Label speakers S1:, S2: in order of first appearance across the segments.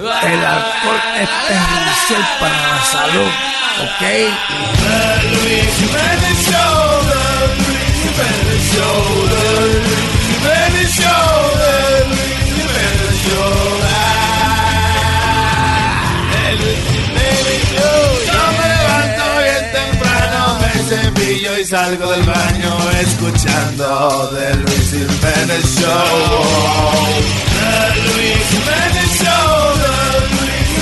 S1: El alcohol es perjudicial para la salud, ¿ok?
S2: The Luis Jiménez Show, The Luis Jiménez Show, The Luis Jiménez Show, The Luis Jiménez Show. Yo me levanto bien temprano, me cepillo y salgo del baño escuchando The Luis Jiménez Show. The Luis Jiménez Show,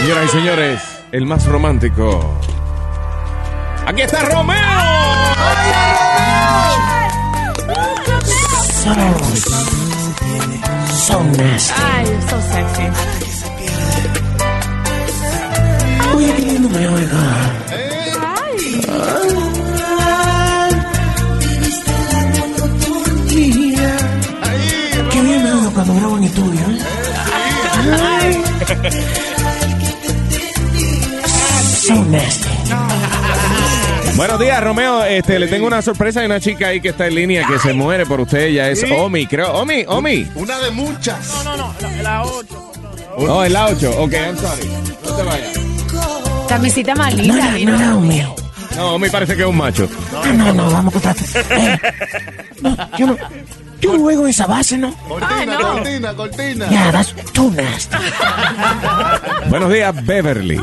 S3: Señoras y señores, el más romántico. ¡Aquí está Romeo!
S1: So, so nasty.
S4: Ay, so sexy.
S1: Oye, qué lindo me oiga. Qué bien me oigo cuando grabo en estudio, ¿eh? Ay. So nasty.
S3: Buenos días, Romeo. Este, le tengo una sorpresa. Hay una chica ahí que está en línea que se muere por usted. Ella es Omi, creo. Omi, Omi.
S5: Una de muchas.
S6: No, no, la, la 8.
S3: No, es la 8. Ok, I'm sorry. No te vayas.
S4: Camisita más
S1: No no mío.
S3: No, Omi parece que es un macho.
S1: Ah, no, no, vamos a contarte. Eh, no, yo no, yo no juego en esa base, ¿no?
S5: Cortina,
S4: no.
S5: cortina, cortina.
S1: Yeah, that's too nasty.
S3: Buenos días, Beverly.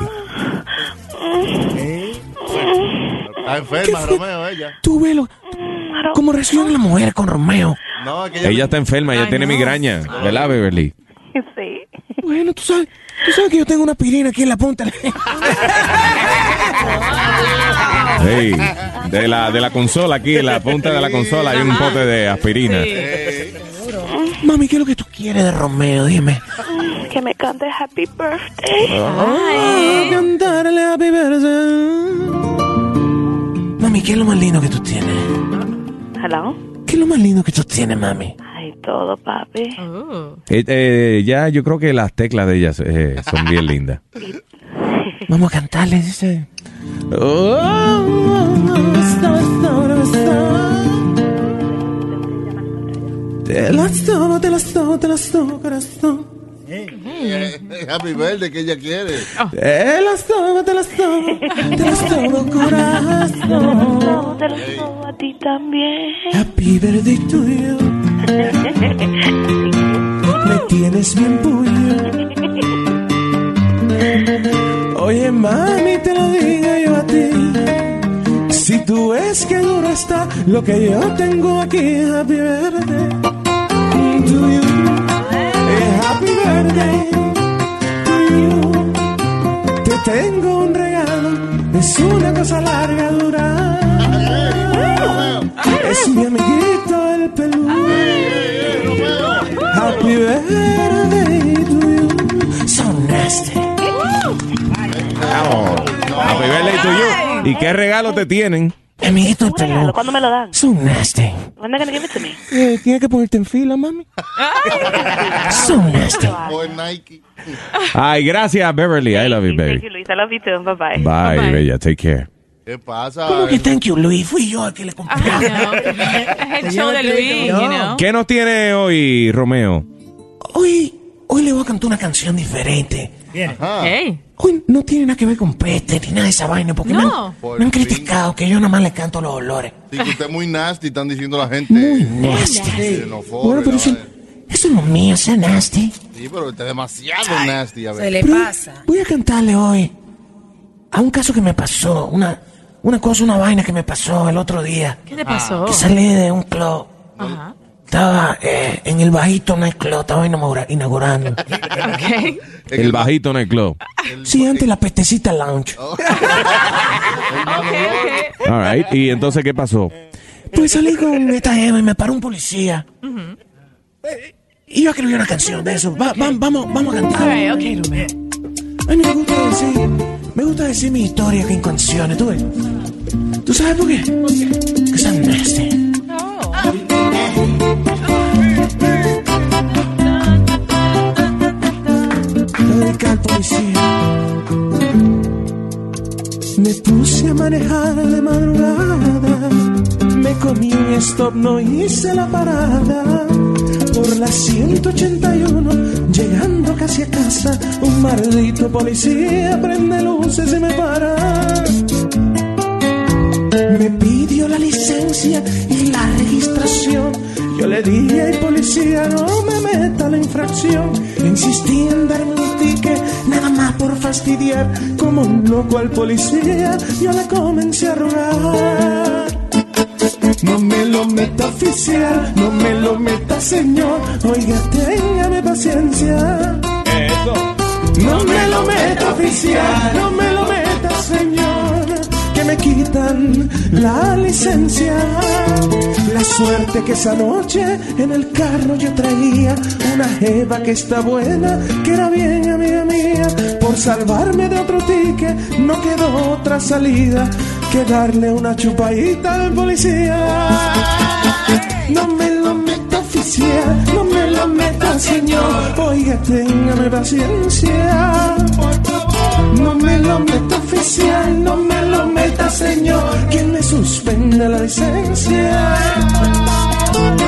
S5: Está enferma, Romeo, ella.
S1: Tú velo. ¿Cómo reacciona la mujer con Romeo?
S5: No, es que ella.
S3: Ella está enferma, ella
S4: Ay,
S3: tiene
S4: no.
S3: migraña. ¿Verdad, Beverly?
S7: Sí.
S1: Bueno, tú sabes, tú sabes que yo tengo una pirina aquí en la punta.
S3: Hey, de la, de la consola aquí, en la punta de la consola hay un pote de aspirina.
S1: Mami, ¿qué es lo que tú quieres de Romeo? Dime.
S7: Que me cante Happy Birthday.
S1: Ah, cantarle happy birthday. Mami, ¿qué es lo más lindo que tú tienes?
S7: Hello.
S1: ¿Qué es lo más lindo que tú tienes, mami?
S7: Ay, todo, papi.
S4: Oh.
S3: Eh, eh, ya yo creo que las teclas de ellas eh, son bien lindas.
S1: Vamos a cantarle, dice. Te las tomo, te las tomo, te las tomo, corazón.
S5: Happy Verde que ella quiere.
S1: Te las tomo, te las tomo, te las tomo, corazón.
S7: Te lo digo a ti también.
S1: Happy birthday tuyo. Me tienes bien puño. Oye, mami, te lo digo yo a ti. Si tú ves que duro está lo que yo tengo aquí, happy birthday to you. Eh, Happy birthday to you. Te tengo un regalo, es una cosa larga, dura. Es mi amiguito el peludo. Happy birthday to you. So nasty.
S3: Happy birthday to you. ¿Y qué regalo te tienen?
S1: Amiguito
S7: regalo,
S1: peludo.
S7: ¿cuándo me lo dan?
S1: So nasty.
S7: When are gonna give it to me?
S1: Eh, Tienes que ponerte en fila, mami. So nasty.
S5: O en Nike.
S3: Ay, gracias, Beverly. I love you,
S7: Thank
S3: baby.
S7: you, Luis. I love you too. Bye bye.
S3: Bye,
S4: Bye-bye.
S3: bella. Take care.
S5: ¿Qué pasa?
S1: ¿Cómo que thank you, Luis? Fui yo el que le compré.
S4: Es el show de Luis, you know.
S3: ¿Qué nos tiene hoy, Romeo?
S1: Hoy, hoy le voy a cantar una canción diferente.
S4: Hey.
S1: No tiene nada que ver con peste ni nada de esa vaina, porque
S4: No.
S1: me, han,
S5: Por
S1: me han criticado que yo nada más le canto los olores.
S5: Sí, que usted es muy nasty, están diciendo la gente.
S1: Muy nasty. Bueno, pero eso, eso no es mío, es nasty.
S5: Sí, pero usted es demasiado nasty. A ver.
S6: Se le
S1: Pero
S6: pasa.
S1: Voy a cantarle hoy a un caso que me pasó, una, una cosa, una vaina que me pasó el otro día.
S4: ¿Qué te pasó?
S1: Que salí de un club.
S4: Ajá.
S1: Estaba eh, en el bajito nightclub, estaba inaugura- inaugurando.
S4: Ok.
S3: El bajito en el club.
S1: Sí, antes la pestecita lounge.
S4: Ok, ok.
S3: All right. ¿Y entonces qué pasó?
S1: Pues salí con esta Eva y me paró un policía. Y yo escribí una canción de eso. Va- va- vamos, vamos a cantar.
S4: All right, okay, Romeo.
S1: A mí me gusta decir, me gusta decir mi historia que en canciones, ¿tú ves? ¿Tú sabes por qué? Que son nasty. Al policía. Me puse a manejar de madrugada. Me comí un stop, no hice la parada. Por la 181, llegando casi a casa, un maldito policía prende luces y me para. Me pidió la licencia. Dije al policía, no me meta la infracción. Insistí en darme un ticket, nada más por fastidiar. Como un loco al policía, yo le comencé a rogar. No me lo meta oficial, no me lo meta señor. Oiga, téngame paciencia.
S3: Eso.
S1: No me lo meta oficial, no me lo meta señor, me quitan la licencia. La suerte que esa noche en el carro yo traía una jeva que está buena, que era bien amiga mía. Por salvarme de otro ticket no quedó otra salida que darle una chupadita al policía. No me lo meta oficial, no me lo meta señor. Oiga, téngame paciencia. No me lo meta oficial, no me lo meta señor. Que me suspenda la licencia.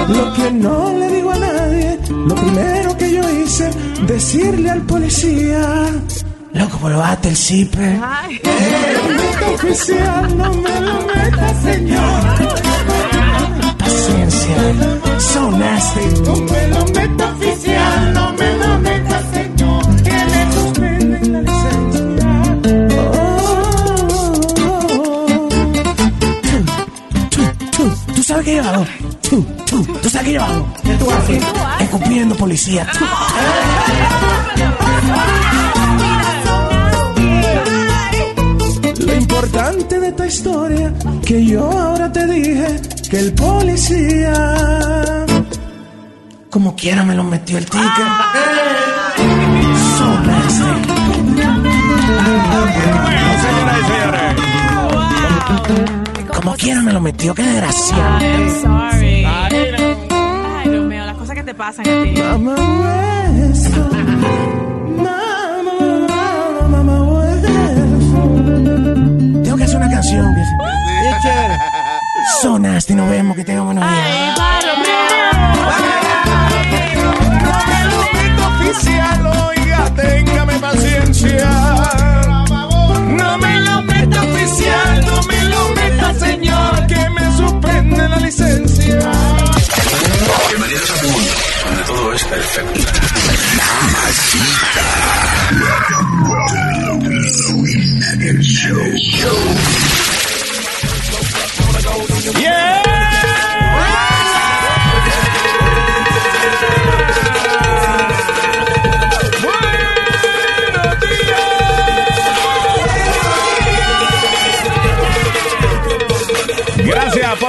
S1: Lo que no le digo a nadie, lo primero que yo hice, decirle al policía. Loco, el.
S4: Ay.
S1: No me lo meta oficial, no me lo meta señor. Paciencia, so nasty. No me lo meta tú sabes qué yo hago. Tú, tú, tú qué yo hago. ¿Qué tú haces? Escupiendo policía. Tú. Lo importante de esta historia que yo ahora te dije que el policía como quiera me lo metió el ticket. Nasty.
S3: Señoras y señores.
S1: Como quiera me lo metió, qué desgracia.
S4: Ay, I'm sorry. Ay, Romeo, las cosas que te pasan a ti.
S1: Mamá hueso. Mamá, mamá hueso. Tengo que hacer una canción. que- So nasty, nos vemos, que tenga buenos días.
S4: Ay, Romeo.
S3: oficial, oiga, téngame paciencia. No me lo meta señor, que me suspende la licencia.
S8: Bienvenidos a mi mundo, donde todo es perfecto.
S3: Gracias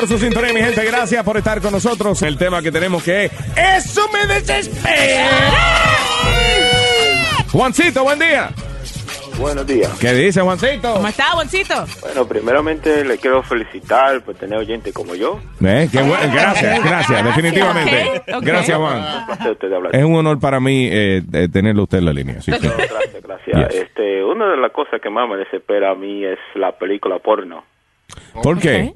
S3: por su sintonía, mi gente. Gracias por estar con nosotros. El tema que tenemos que es Eso me desespera. Juancito, buen día.
S9: Buenos días.
S3: ¿Qué dice Juancito?
S4: ¿Cómo está, Boncito?
S9: Bueno, primeramente le quiero felicitar por tener oyente como yo.
S3: Eh, qué bueno. Gracias, gracias, definitivamente. Gracias, Juan.
S9: Un placer usted de hablar.
S3: Es un honor para mí eh, tenerlo usted en la línea. Sí.
S9: Gracias, gracias.
S3: Yes.
S9: Este, una de las cosas que más me desespera a mí es la película porno.
S3: ¿Por qué?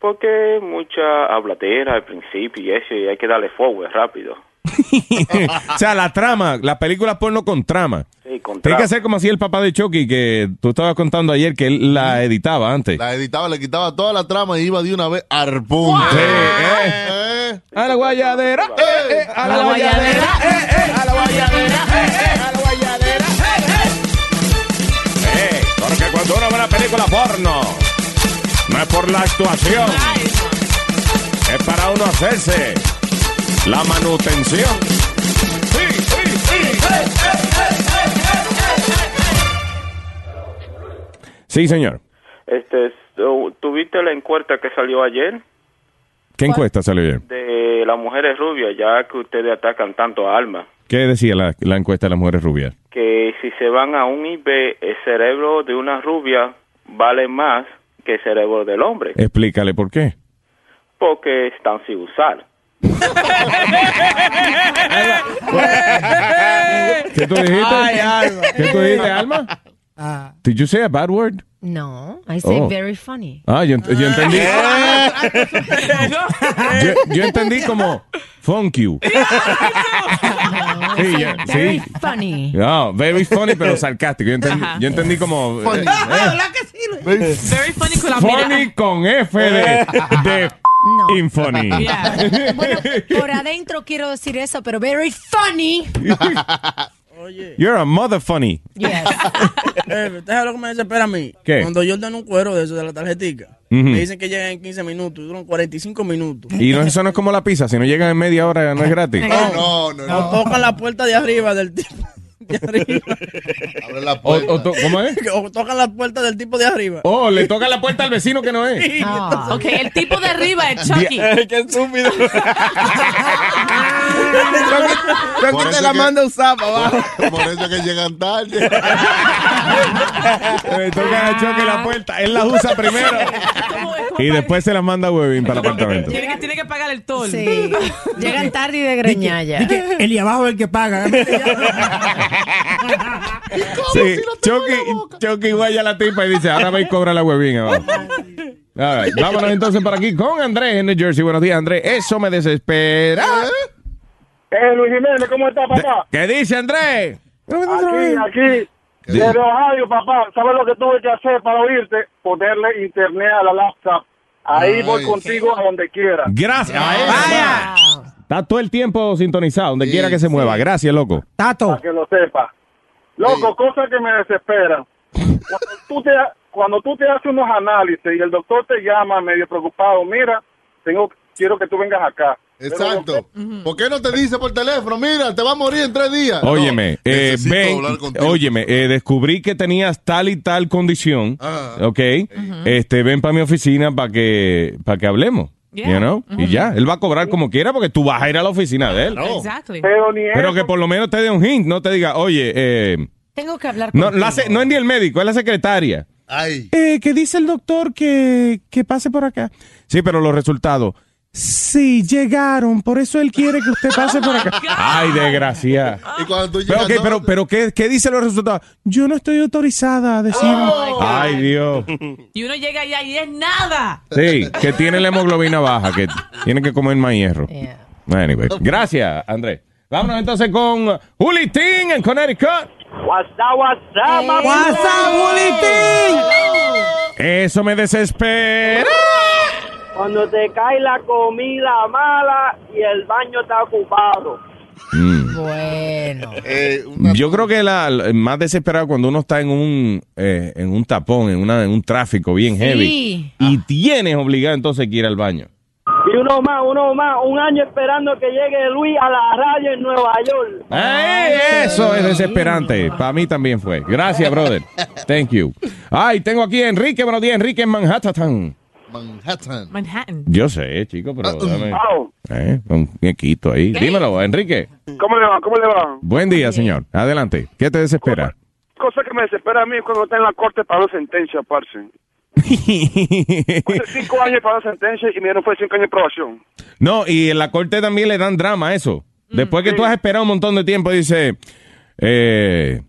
S9: Porque mucha habladera al principio y eso, y hay que darle forward rápido.
S3: o sea, la trama, la película porno con trama.
S9: Sí, con
S3: Tiene que hacer como hacía el papá de Chucky, que tú estabas contando ayer que él la editaba antes.
S5: La editaba, le quitaba toda la trama y iba de una vez al punto.
S3: Sí, eh.
S5: Eh,
S3: A la guayadera, eh, eh, a la
S4: A la
S3: guayadera,
S4: guayadera.
S3: eh, eh, a la guayadera, eh, eh, a la guayadera, eh, eh. Eh, porque cuando uno ve una película porno, no es por la actuación, es para uno hacerse la manutención. Sí, sí, sí. Sí, señor.
S9: Este, ¿tú- ¿tuviste la encuesta que salió ayer?
S3: ¿Qué encuesta salió bien?
S9: De las mujeres rubias, ya que ustedes atacan tanto a Alma,
S3: ¿Qué decía la, la encuesta de las mujeres rubias?
S9: que si se van a un IB, el cerebro de una rubia vale más que el cerebro del hombre,
S3: Explícale por qué.
S9: porque están sin usar.
S3: ¿Qué tú dijiste?
S10: Ay, Alma.
S3: ¿Qué tú dijiste, Alma?
S10: Ah.
S3: Did you say a bad word?
S11: No, I say
S3: Oh.
S11: very funny.
S3: Ah, yo, yo entendí. yo, yo entendí como funk you. Sí, yo-
S11: Very
S3: sí.
S11: funny.
S3: No, very funny, pero sarcástico. Yo entendí, yo entendí como.
S5: Funny.
S3: eh,
S12: Very funny con la
S3: funny
S12: mira.
S3: con F de, de
S11: No.
S3: infunny.
S12: Yeah.
S11: Bueno, por adentro quiero decir eso, pero very funny.
S10: Oye,
S3: You're a mother funny.
S11: Yes.
S10: eh, ¿usted sabe lo que me desespera a mí?
S3: ¿Qué?
S10: Cuando yo ordeno un cuero de eso, de la tarjetica,
S3: Ujú.
S10: me dicen que llegan en 15 minutos y duran 45 minutos.
S3: Y no, eso no es como la pizza. Si no llegan en media hora, no es gratis.
S5: No, no, no.
S10: O tocan la puerta de arriba del tipo de arriba.
S5: Abre la
S3: O,
S5: puerta.
S3: o to- ¿Cómo es?
S10: o tocan la puerta del tipo de arriba.
S3: Oh, le toca la puerta al vecino que no es.
S11: Ah.
S12: Ok, el tipo de arriba es Chucky.
S10: ¡Qué estúpido!
S5: Por
S10: Chucky te
S5: eso
S10: la a usar para abajo.
S5: Por eso que llegan tarde.
S3: Le toca a Choque la puerta. Él la usa primero.
S12: ¿Cómo es?
S3: Y después se la manda a Webin para el apartamento.
S12: Tiene que, tiene que pagar el toll.
S11: Sí. Llegan tarde y de greñalla.
S10: El de abajo es el que paga.
S3: Sí, Chucky, Chucky guaya a la tipa y dice, ahora ve y cobra la Webin abajo. All right, Vámonos entonces por aquí con Andrés en New Jersey. Buenos días, Andrés. Eso me desespera.
S13: Eh, Luis Jiménez, ¿cómo está, papá?
S3: ¿Qué dice Andrés?
S13: Aquí, aquí. Desde Ohio, papá. ¿Sabes lo que tuve que hacer para oírte? Ponerle internet a la laptop. Ahí
S5: Ay.
S13: voy contigo a donde quiera.
S3: Gracias.
S10: ¡Vaya!
S3: Está todo el tiempo sintonizado, donde quiera que se mueva. Gracias, loco.
S10: Tato.
S13: Para que lo sepa. Loco, cosa que me desespera. Cuando tú, te, cuando tú te haces unos análisis y el doctor te llama medio preocupado, mira, tengo, quiero que tú vengas acá.
S5: Exacto. ¿Por qué no te dice por teléfono? Mira, te va a morir en tres días.
S3: Óyeme,
S5: No,
S3: eh, ven, óyeme, eh, descubrí que tenías tal y tal condición,
S5: Ah.
S3: ¿ok? Este, ven para mi oficina para que, para que hablemos,
S12: Yeah.
S3: you know? Y ya, él va a cobrar como quiera porque tú vas a ir a la oficina de él.
S12: Exactly.
S13: Pero ni
S3: Pero que por lo menos te dé un hint, no te diga, oye, eh,
S11: Tengo que hablar
S3: no, la se- no es ni el médico, es la secretaria.
S5: Ay.
S3: Eh, que dice el doctor que, que pase por acá. Sí, pero los resultados. Sí, llegaron, por eso él quiere que usted pase por acá. Ay, desgracia.
S5: Y cuando tú
S3: Pero,
S5: llegas.
S3: pero, pero ¿qué, ¿qué dicen los resultados? Yo no estoy autorizada a decir.
S12: Oh,
S3: Ay, Dios.
S12: Y uno llega allá y es nada.
S3: Sí, que tiene la hemoglobina baja, que tiene que comer más hierro.
S11: Yeah.
S3: Anyway, gracias, Andrés. Vámonos entonces con Juli Ting en Connecticut.
S13: What's up, what's up, mami?
S3: Eso me desespera.
S13: Cuando te cae la comida mala y el baño está ocupado.
S3: Mm.
S11: Bueno.
S5: eh, una-
S3: Yo creo que la, la- más desesperado cuando uno está en un eh, en un tapón, en una en un tráfico bien heavy
S11: Sí.
S3: y tienes obligado entonces que ir al baño.
S13: Y uno más, uno más, un año esperando que llegue Luis a la radio en Nueva York.
S3: Ay, eso es desesperante. Para mí también fue. Gracias, brother. Thank you. Ay, tengo aquí a Enrique. Buenos días, Enrique en Manhattan.
S5: Manhattan.
S12: Manhattan.
S3: Yo sé, chico, pero dame
S13: Aló,
S3: eh, un quiequito ahí. Dímelo, Enrique.
S13: ¿Cómo le va? ¿Cómo le va?
S3: Buen día, señor. Adelante. ¿Qué te desespera?
S13: Cosa que me desespera a mí es cuando está en la corte para una sentencia, parce. Hace cinco años para una sentencia y mi no fue cinco años de probación.
S3: No, y en la corte también le dan drama a eso. Después que tú has esperado un montón de tiempo, dice, eh,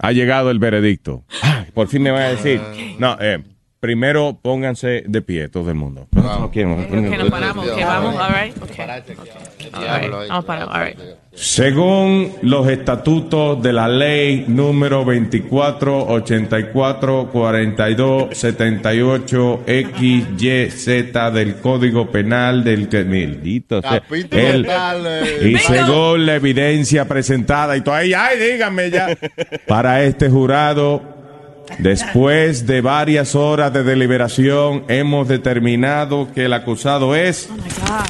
S3: ha llegado el veredicto. Ay, por fin me va a decir. No, eh, primero pónganse de pie todo el mundo. No quiero-
S12: Ok, nos paramos. Ok, vamos. All right. Ok.
S5: Parate aquí.
S12: All right. Vamos para. All right.
S3: Según los estatutos de la ley número 24, 84, 42, 78, XYZ del Código Penal del que maldito sea,
S5: Capítulo
S3: el-
S5: tal, eh.
S3: y según la evidencia presentada y todo ahí, ay, díganme ya. Para este jurado, después de varias horas de deliberación, hemos determinado que el acusado es
S12: Oh my God.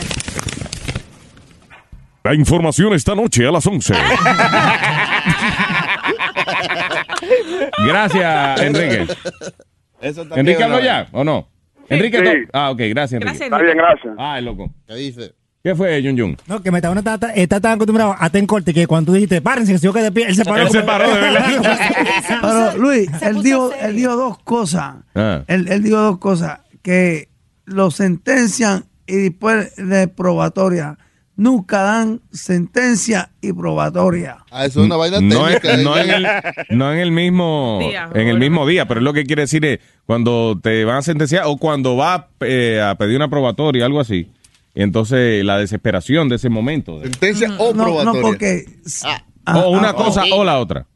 S3: la información esta noche a las 11. Gracias, Enrique.
S10: Eso
S3: ¿Enrique habló ya o no? Enrique,
S13: Sí.
S3: ah, ok, gracias, Enrique.
S13: Está bien, gracias.
S3: Ay, loco.
S5: ¿Qué dice?
S3: ¿Qué fue, Jun Jun?
S10: No, que Metadona está, está, está tan acostumbrado a ten corte que cuando tú dijiste, párense, que si yo que de pie, él se paró.
S3: Él se paró, de verdad.
S14: Pero Luis,
S11: se
S14: él dijo, él dijo dos cosas.
S3: Ah.
S14: Él, él dijo dos cosas. Que lo sentencian y después de probatoria. Nunca dan sentencia y probatoria.
S5: Ah, eso es una vaina
S3: No, es-
S5: técnica.
S3: no en el, no en el mismo
S12: Día,
S3: en el mismo día, pero es lo que quiere decir es cuando te van a sentenciar o cuando va eh, a pedir una probatoria, algo así. Entonces la desesperación de ese momento.
S5: Sentencia o
S14: No,
S5: probatoria.
S14: no porque... Ah,
S3: o una
S14: ah,
S3: cosa o la otra.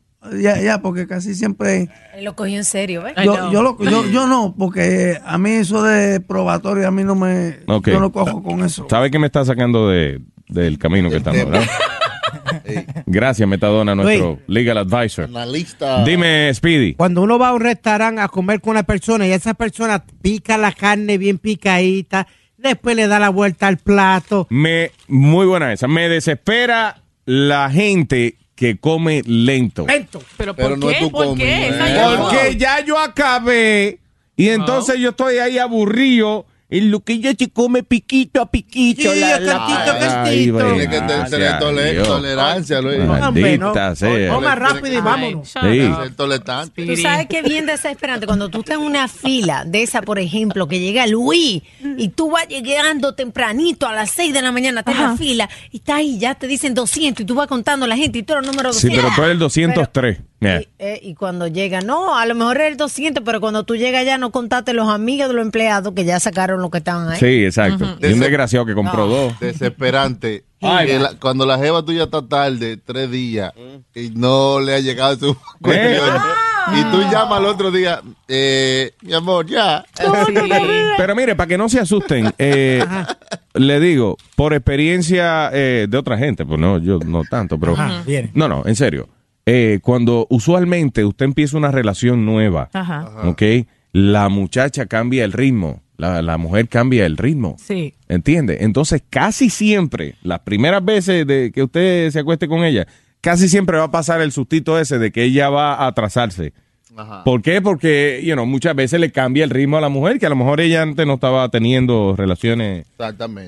S14: Ya, ya, porque casi siempre...
S11: Lo cogió en serio, ¿ves?
S12: I
S14: Yo, yo, lo- yo, yo no, porque a mí eso de probatoria, a mí no me...
S3: Ok.
S14: Yo no cojo con eso.
S3: ¿Sabe que me está sacando de, del camino que estamos, verdad? Gracias, Metadona, nuestro legal advisor.
S5: Analista.
S3: Dime, Speedy.
S10: Cuando uno va a un restaurante a comer con una persona y esa persona pica la carne bien picadita, después le da la vuelta al plato.
S3: Me, muy buena esa. Me desespera la gente que come lento.
S10: Lento.
S12: ¿Pero
S5: Pero
S12: por
S5: no es
S12: qué?
S5: tu
S12: ¿Por
S5: comida.
S12: qué?
S3: Porque ya yo acabé y entonces yo estoy ahí aburrido. En lo que ella se come piquito a piquito.
S10: Sí,
S3: la,
S10: a cantito, cantito.
S5: Tiene que tener tole- tolerancia, Luis.
S10: Hombre, no.
S3: Maldita sea.
S10: Toma rápido y
S12: Ay,
S10: vámonos.
S12: shut
S3: Sí.
S5: tolerante.
S11: Tú sabes que es bien desesperante cuando tú estás en una fila de esa, por ejemplo, que llega Luis y tú vas llegando tempranito a las 6 de la mañana, estás en la fila y estás ahí, ya te dicen 200 y tú vas contando a la gente y tú eres el número
S3: Sí,
S11: 200.
S3: pero tú eres el 203. Yeah.
S11: Y, eh, y cuando llega, no, a lo mejor es el 200, pero cuando tú llegas ya no contaste los amigos de los empleados que ya sacaron lo que estaban ahí.
S3: Sí, exacto. Y un desgraciado que compró dos.
S5: Desesperante.
S3: Ay,
S5: la- cuando la jeva tuya está tarde, tres días, y no le ha llegado su cuestión, y tú llamas al otro día, eh, mi amor, ya.
S3: Pero mire, para que no se asusten, eh, le digo, por experiencia eh, de otra gente, pues no, yo no tanto, pero...
S10: Ajá.
S3: No, no, en serio. Eh, cuando usualmente usted empieza una relación nueva,
S12: Ajá.
S3: ¿ok? La muchacha cambia el ritmo, la, la mujer cambia el ritmo.
S12: Sí.
S3: ¿Entiende? Entonces, casi siempre, las primeras veces de que usted se acueste con ella, casi siempre va a pasar el sustito ese de que ella va a atrasarse.
S5: Ajá.
S3: ¿Por qué? Porque, you know, muchas veces le cambia el ritmo a la mujer, que a lo mejor ella antes no estaba teniendo relaciones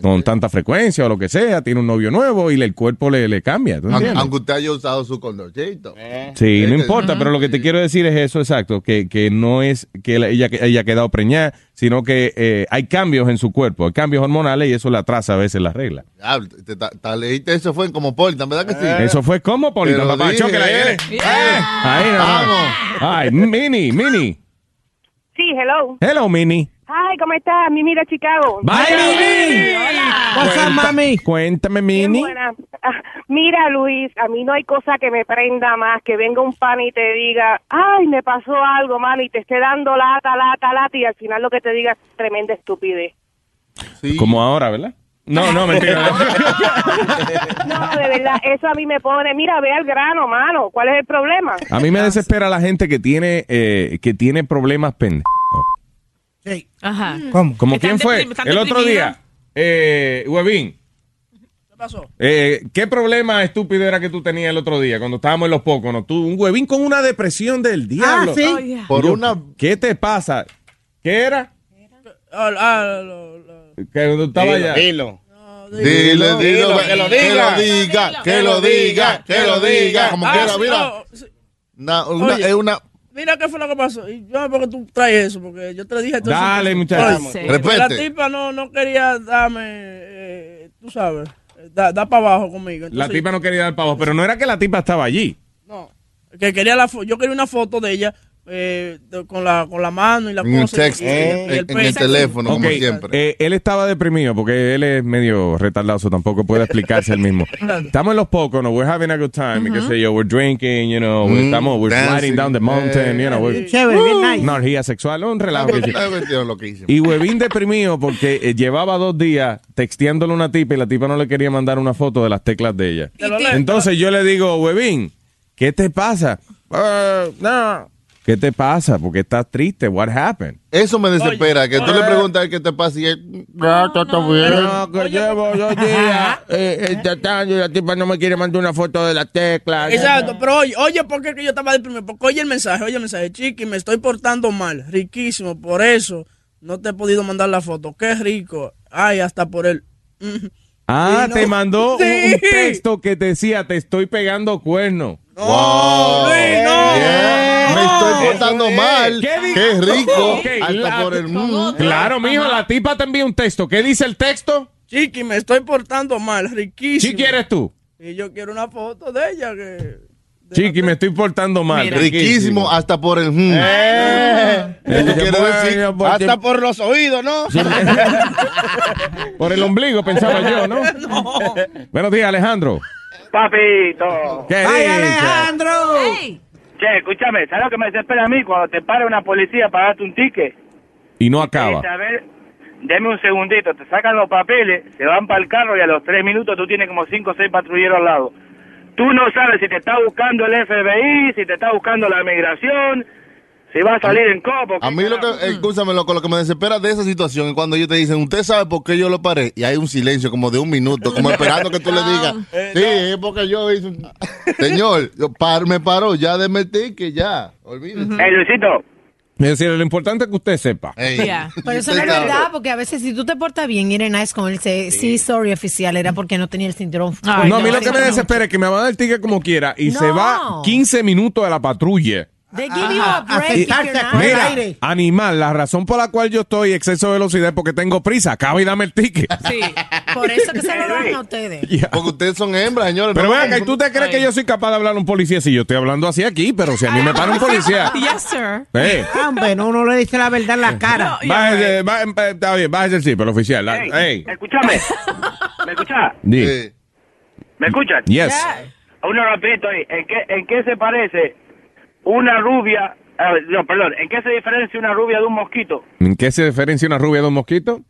S3: con tanta frecuencia o lo que sea, tiene un novio nuevo y le- el cuerpo le, le cambia. ¿tú
S5: Aunque,
S3: entiendes?
S5: aunque usted haya usado su condorcito.
S3: Sí, no importa, pero lo que te quiero decir es eso, exacto, que, que no es que la- ella que haya quedado preñada, sino que eh, hay cambios en su cuerpo, hay cambios hormonales y eso le atrasa a veces las reglas.
S5: Ah, te- te- te leíste eso fue en como Politan, ¿verdad que sí?
S3: Eso fue como Polita,
S5: Te lo
S3: papá,
S5: dije,
S3: chóquela,
S5: eh.
S3: viene. Ahí nomás.
S5: Vamos.
S3: Ay, Mini, Mini.
S15: Sí, hello.
S3: Hello, Mini.
S15: Hi, ¿cómo estás? Mimi de Chicago.
S3: Bye, Mini.
S10: What's up, mami?
S3: Cuéntame, Mini.
S15: buena. Ah, Mira, Luis, a mí no hay cosa que me prenda más que venga un pan y te diga, ay, me pasó algo, man, y te esté dando lata, lata, lata, y al final lo que te diga es tremenda estupidez.
S5: Sí.
S3: Como ahora, ¿verdad? No, no, mentira.
S15: No, de verdad, eso a mí me pone, mira, ve al grano, mano, ¿cuál es el problema?
S3: A mí me desespera la gente que tiene eh, que tiene problemas pendejos.
S10: Sí.
S12: Ajá.
S10: ¿Cómo?
S3: ¿Como
S12: Están
S3: quién fue? El otro día, eh, Huevín.
S14: ¿Qué pasó?
S3: Eh, ¿Qué problema estúpido era que tú tenías el otro día cuando estábamos en los pocos? ¿no? Tú, un huevín con una depresión del diablo.
S10: Ah, sí.
S12: Oh, yeah.
S5: Por una...
S3: ¿Qué te pasa? ¿Qué era?
S14: Ah, ah, lo- lo-
S3: Que cuando estaba allá.
S5: Dile, dilo, que lo diga, que lo diga, que lo diga, como
S14: Ah,
S5: quiera,
S14: sí,
S5: mira.
S14: no,
S5: una-
S14: Oye.
S5: es una...
S14: Mira qué fue lo que pasó. Y yo, porque tú traes eso, porque yo te lo dije. entonces-
S3: Dale, muchacho.
S12: Sí.
S14: La tipa no, no quería darme, eh, tú sabes, da, da para abajo conmigo.
S3: La tipa no quería dar pavo, pero no era que la tipa estaba allí.
S14: No, que quería la yo quería una foto de ella eh, con, la, con la mano y la
S5: En el
S14: cosa.
S5: text,
S14: y- y
S5: en,
S14: el
S5: en el
S14: peso.
S5: teléfono, como siempre.
S3: eh, él estaba deprimido porque él es medio retardado, tampoco puede explicarse él mismo. Estamos en los pocos, no, we're having a good time, y qué sé yo, we're drinking, you know, we're-
S5: Mm,
S3: estamos, we're
S5: dancing,
S3: sliding down the mountain, you know, we're,
S10: Chévere, bien nice.
S3: una orgía sexual, un relajo. Y Huevín deprimido porque eh, llevaba dos días texteándole a una tipa y la tipa no le quería mandar una foto de las teclas de ella. Entonces yo le digo, Huevín, ¿qué te pasa? "Ah, no. ¿Qué te pasa? Porque estás triste. What happened?
S5: Eso me desespera, que tú le
S3: oye.
S5: preguntas qué te pasa y él, "Ah, está todo bien.
S3: No, que llevo dos días eh, eh, tratando y la tipa no me quiere mandar una foto de la tecla.
S14: Exacto, pero oye, oye, ¿por qué que yo estaba deprimido? Porque oye el mensaje, oye el mensaje, chiqui, me estoy portando mal, riquísimo, por eso
S6: no te he podido mandar la foto. Qué rico. Ay, hasta por él.
S3: Ah,
S6: no-
S3: te mandó un-
S6: Sí.
S3: un texto que te decía, te estoy pegando cuerno.
S5: Wow. Yeah. Me estoy portando mal.
S3: ¿Qué
S5: rico. Hasta
S3: la-
S5: por el mundo.
S3: Claro, mijo, la tipa te envía un texto. ¿Qué dice el texto?
S6: Chiqui, me estoy portando mal, riquísimo.
S3: Chiqui eres tú.
S6: Y yo quiero una foto de ella que...
S3: Chiqui, me estoy portando mal.
S5: Riquísimo hasta por el. mm.
S3: Eh.
S5: Decir-
S6: Hasta por los oídos, ¿no?
S3: Por el ombligo, pensaba yo, ¿no? Buenos días, Alejandro.
S16: Papito.
S3: ¿Qué
S16: ¡Ay,
S3: dice?
S16: Alejandro! Che, escúchame, ¿sabes lo que me desespera a mí cuando te para una policía para darte un ticket?
S3: Y no acaba.
S16: Dice, a ver, deme un segundito, te sacan los papeles, se van para el carro y a los tres minutos tú tienes como cinco o seis patrulleros al lado. Tú no sabes si te está buscando el FBI, si te está buscando la migración, si va a salir en copo.
S5: A mí lo que, escúchame, loco, lo que me desespera de esa situación es cuando ellos te dicen, usted sabe por qué yo lo paré, y hay un silencio como de un minuto, como esperando que tú le digas, sí, es porque yo hice un... Señor, yo par, me paró, ya el ticket, ya, olvídese.
S16: Hey, Luisito.
S3: Es decir, lo importante es que usted sepa.
S11: Pero eso no es verdad, porque a veces si tú te portas bien y eres nice con él, sí, sorry oficial, era porque no tenía el cinturón.
S3: no, a mí lo que me desespera es que me va a dar el ticket como quiera y se
S11: No.
S3: va 15 minutos de la patrulla.
S11: They give you a break if you're not-
S3: Mira, animal, la razón por la cual yo estoy exceso de velocidad es porque tengo prisa. Acaba y dame el ticket.
S11: Sí, por eso que se lo dan a ustedes.
S5: Porque ustedes son hembras, señores.
S3: Pero
S5: no
S3: vean, ¿tú te crees que yo soy capaz de hablar a un policía si yo estoy hablando así aquí? Pero si a mí me para un policía.
S12: Yes, sir.
S3: Eh,
S10: Hombre, no, uno le dice la verdad en la cara.
S3: bájese, bá- eh, está bien, bájese el sí, pero oficial. la- Hey,
S16: Escúchame, ¿me escuchas?
S3: di.
S16: ¿Me escuchan?
S3: Yes.
S16: Uno rapidito ahí, ¿en qué, ¿en qué se parece una rubia, no, perdón, ¿en qué se diferencia una rubia de un mosquito?
S3: ¿En qué se diferencia una rubia de un mosquito?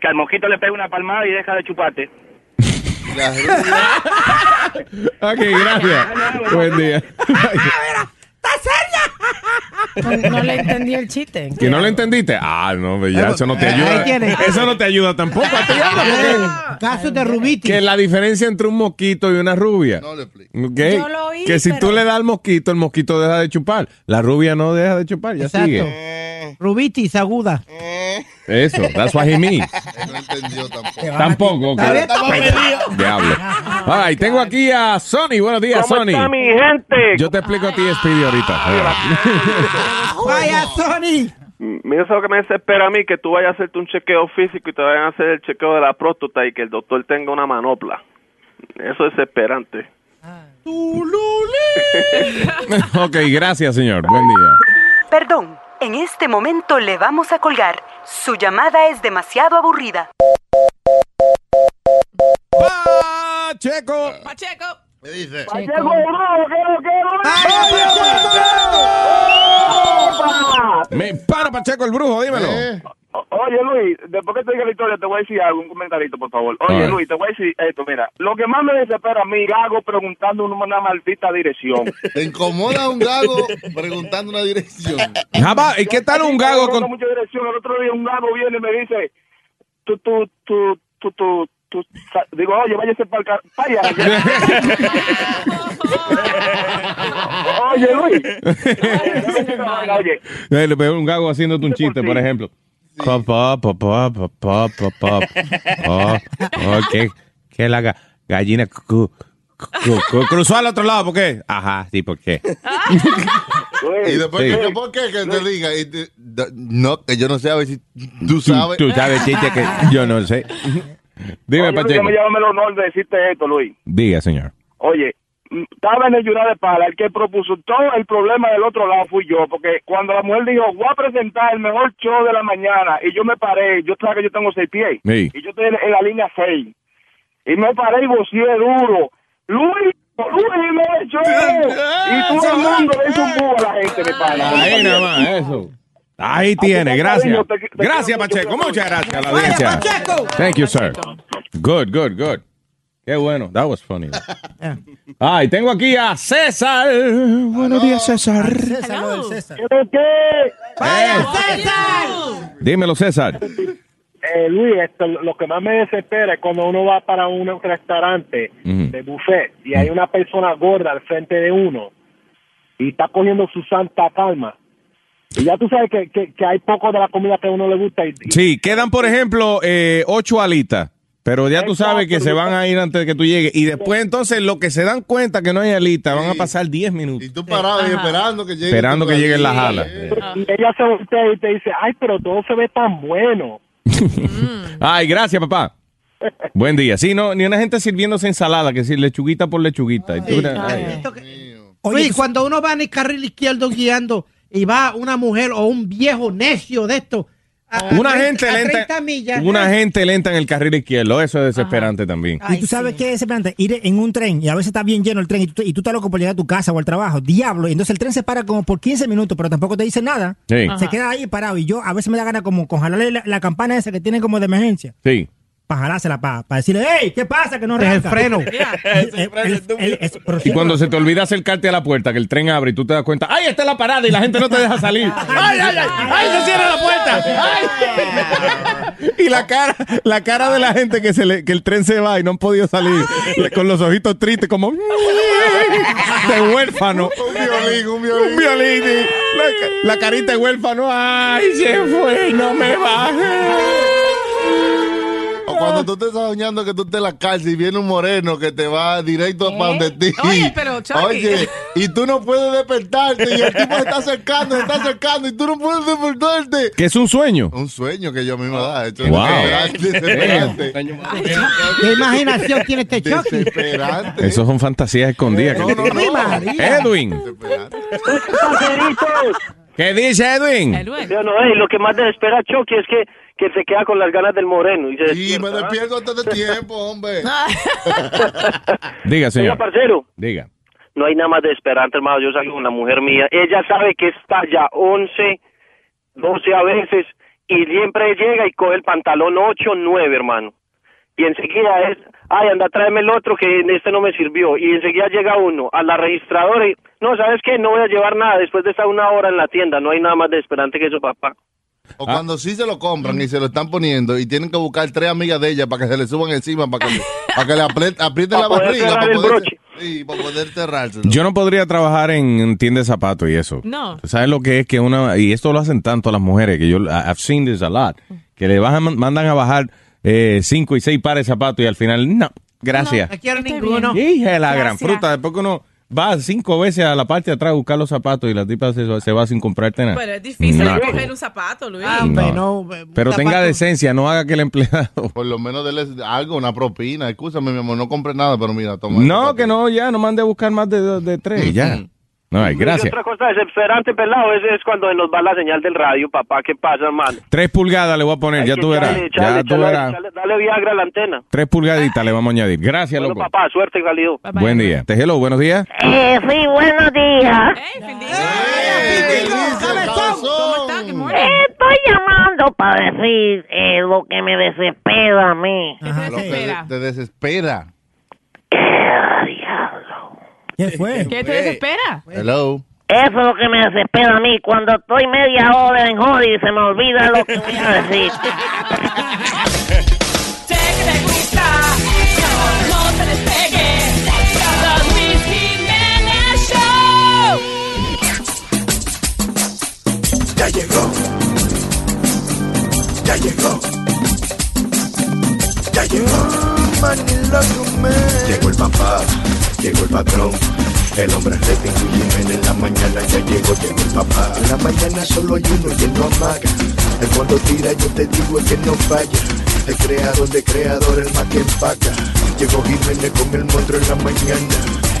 S16: Que al mosquito le pega una palmada y deja de chuparte.
S3: Ok, gracias. Buen día.
S11: No, no le entendí el chiste.
S3: ¿Que no lo entendiste? Ah, no, ya eso no te ayuda.
S10: Ahí tiene.
S3: Eso no te ayuda tampoco
S10: Casos de rubitis.
S3: Que la diferencia entre un mosquito y una rubia. No
S5: le
S3: ¿Ok?
S10: Yo lo oí,
S3: Que si
S10: pero-
S3: tú le das al mosquito, el mosquito deja de chupar. La rubia no deja de chupar, ya
S10: Exacto.
S3: sigue.
S10: Rubitis aguda.
S3: Eso, that's what he means.
S5: No entendió tampoco.
S3: Tampoco. Diablo. Ay, tengo aquí a Sony. Buenos días,
S16: ¿Cómo
S3: Sony.
S16: está mi gente?
S3: Yo te explico a ti, Speedy, ahorita.
S10: Vaya, Sony.
S17: Mira, eso es lo que me desespera a mí, que tú vayas a hacerte un chequeo físico y te vayan a hacer el chequeo de la próstata y que el doctor tenga una manopla. Eso es desesperante.
S3: ok, gracias, señor. Buen día.
S18: Perdón, en este momento le vamos a colgar. Su llamada es demasiado aburrida.
S3: Pacheco.
S12: Pacheco.
S5: Me dice.
S16: Pacheco, quiero, quiero.
S3: Me para, Pacheco, el brujo, dímelo.
S16: O- Oye Luis, después que te diga la historia te voy a decir algo, un comentarito por favor. Oye. Luis, te voy a decir esto, mira, lo que más me desespera a mí, Gago preguntando una, maldita dirección.
S5: Te incomoda un gago preguntando una dirección.
S3: Jabá, ¿y qué tal un gago
S16: con
S3: con...
S16: mucha dirección? El otro día un gago viene y me dice, tú, tú, tú, tú, tú, tú, digo, oye, váyase para allá. oye Luis, oye,
S3: le veo un gago haciéndote un chiste, por ejemplo. Papá, papá, papá, papá. ¿qué, qué la ga- gallina cruzó al otro lado? ¿Por qué? Ajá, sí, ¿por qué?
S5: Y después,
S3: Sí.
S5: que, ¿por qué que te diga? Y te- no, que yo no sé, a ver si tú sabes.
S3: Tú sabes, chiste, que yo no sé. Dime,
S16: oye,
S3: Pacheco.
S16: me llama el honor de decirte esto, Luis.
S3: Diga, señor.
S16: Oye, estaba en el Yura de Pala, el que propuso todo el problema del otro lado fui yo, porque cuando la mujer dijo, voy a presentar el mejor show de la mañana, y yo me paré, yo sabes que yo tengo seis pies,
S3: Sí.
S16: y yo estoy en, en la línea seis, y me paré y vocié duro, Luis, Luis me y todo el mundo le hizo un a la gente, me para.
S3: Ahí nada más, eso. Ahí tiene, gracias. Gracias, Pacheco. Muchas gracias a la audiencia. Thank you, sir. Good, good, good. Qué bueno. That was funny. Ay, tengo aquí a César. Buenos días, César.
S10: ¡Vaya, César!
S3: Dímelo, César.
S19: Eh, Luis, esto, lo que más me desespera es cuando uno va para un restaurante de buffet y hay una persona gorda al frente de uno y está cogiendo su santa calma. Y ya tú sabes que, que, que hay poco de la comida que a uno le gusta. Y, y-
S3: Sí, quedan, por ejemplo, eh, ocho alitas. Pero ya tú sabes que se van a ir antes de que tú llegues. Y después, entonces, lo que se dan cuenta que no hay alitas, van a pasar 10 minutos.
S5: Y tú parado ahí esperando que llegue.
S3: Esperando que lleguen las
S5: comida.
S3: alas.
S19: y ella se voltea y te dice, ay, pero todo se ve tan bueno.
S3: Ay, gracias, papá. Buen día. Sí, no, ni una gente sirviéndose ensalada, que decir lechuguita por lechuguita. Y tú- ay.
S10: Oye, cuando uno va en el carril izquierdo guiando y va una mujer o un viejo necio de esto. a-
S3: Una
S10: a
S3: gente
S10: 30
S3: lenta,
S10: millas,
S3: una
S10: ¿eh?
S3: gente lenta en el carril izquierdo, eso es desesperante también.
S20: y tú sabes qué es desesperante, ir en un tren y a veces está bien lleno el tren y tú, y tú estás loco por llegar a tu casa o al trabajo, diablo, y entonces el tren se para como por 15 minutos, pero tampoco te dice nada.
S3: Sí.
S20: Se queda ahí parado y yo a veces me da ganas como con jalarle la, la campana esa que tiene como de emergencia,
S3: Sí.
S20: Para jalársela, para decirle, hey, ¿qué pasa? Que no
S10: Es el
S20: arranca?"
S10: freno.
S20: El- es- pero
S3: Y cuando se te olvida acercarte a la puerta, que el tren abre y tú te das cuenta, ¡ay, está la parada! Y la gente no te deja salir. ¡Ay, ay, ay! ¡Ay, se cierra la puerta! ¡Ay! Y la cara, la cara de la gente que se le, que el tren se va y no han podido salir, con los ojitos tristes, como de huérfano.
S5: Un violín, un violín.
S3: Un violín. La, la carita de huérfano, ¡ay, se fue! ¡No me baje!
S5: O cuando tú te estás soñando que tú estés en la cárcel y viene un moreno que te va directo para donde ti.
S4: Oye, pero, Chucky.
S5: Oye, y tú no puedes despertarte y el tipo se está acercando, se está acercando y tú no puedes despertarte.
S3: ¿Que es un sueño?
S5: Un sueño que yo mismo da. Es
S3: Wow.
S5: desesperante, desesperante.
S10: ¿Qué imaginación tiene este Chucky?
S5: Desesperante.
S3: Eso son fantasías escondidas.
S5: No, no, no.
S3: Edwin. ¿Qué dice Edwin?
S21: No, ey, lo que más desespera a Chucky es que, que se queda con las ganas del moreno. Y, se
S5: Y me
S21: ¿ah?
S5: despierto antes de tiempo, hombre.
S3: Diga,
S21: Oiga,
S3: señor.
S21: parcero,
S3: Diga.
S21: no hay nada más desesperante, hermano. Yo salgo con una mujer mía. Ella sabe que está ya 11, 12 a veces y siempre llega y coge el pantalón 8, 9, hermano. Y enseguida es, ay, anda, tráeme el otro que este no me sirvió. Y enseguida llega uno a la registradora y, no, ¿sabes qué? No voy a llevar nada después de estar una hora en la tienda. No hay nada más desesperante que eso, papá.
S5: O cuando sí se lo compran y se lo están poniendo y tienen que buscar tres amigas de ella para que se le suban encima, para que, para que le aprieten la barriga, para poder, sí, para poder cerrarse.
S3: Yo no podría trabajar en, en tienda de zapatos y eso.
S4: No.
S3: ¿Sabes lo que es que una, y esto lo hacen tanto las mujeres, que yo, I've seen this a lot, que le bajan, mandan a bajar eh, cinco y seis pares de zapatos y al final, no, gracias.
S10: No quiero
S4: Estoy
S10: ninguno.
S3: Hija de la gran fruta, después que uno va cinco veces a la parte de atrás a buscar los zapatos y la tipa se, se va sin comprarte nada.
S4: Pero es difícil
S3: Naco.
S4: escoger un zapato, Luis.
S10: Ah, hombre, no.
S3: Pero tenga
S10: zapato.
S3: decencia, no haga que el empleado...
S5: Por lo menos dele algo, una propina. Escúchame, mi amor, no compré nada, pero mira, toma.
S3: No, que no, ya, no mande a buscar más de, de, de tres, ya. No, ay,
S21: Y
S3: gracias.
S21: otra cosa desesperante, pelado, es, es cuando se nos va la señal del radio, papá. ¿Qué pasa, hermano?
S3: Tres pulgadas le voy a poner,
S21: Hay
S3: ya tú verás.
S21: echarle,
S3: Ya
S21: echarle,
S3: tú verás.
S21: echarle, Dale Viagra a la antena.
S3: Tres pulgaditas le vamos a añadir. Gracias,
S21: Bueno,
S3: loco.
S21: papá, suerte, Galido.
S3: Buen día. Te hello, buenos días.
S22: Eh, sí, buenos días. Eh, Estoy llamando para decir eh, lo que me desespera a mí.
S5: Lo que te desespera.
S20: ¿Qué fue?
S4: ¿Qué te desespera?
S5: Hello.
S22: Eso es lo que me desespera a mí. Cuando estoy media hora en Holly se me olvida lo que voy a decir.
S23: Ya llegó. Ya llegó. Ya llegó. Llegó el papá, llegó el patrón. El hombre Jiménez en la mañana ya llegó, llegó el papá. En la mañana solo hay uno y él no amaga. El cuando tira yo te digo el que no falla. El creador de creador, el más que empaca. Llegó Jiménez con el monstruo en la mañana.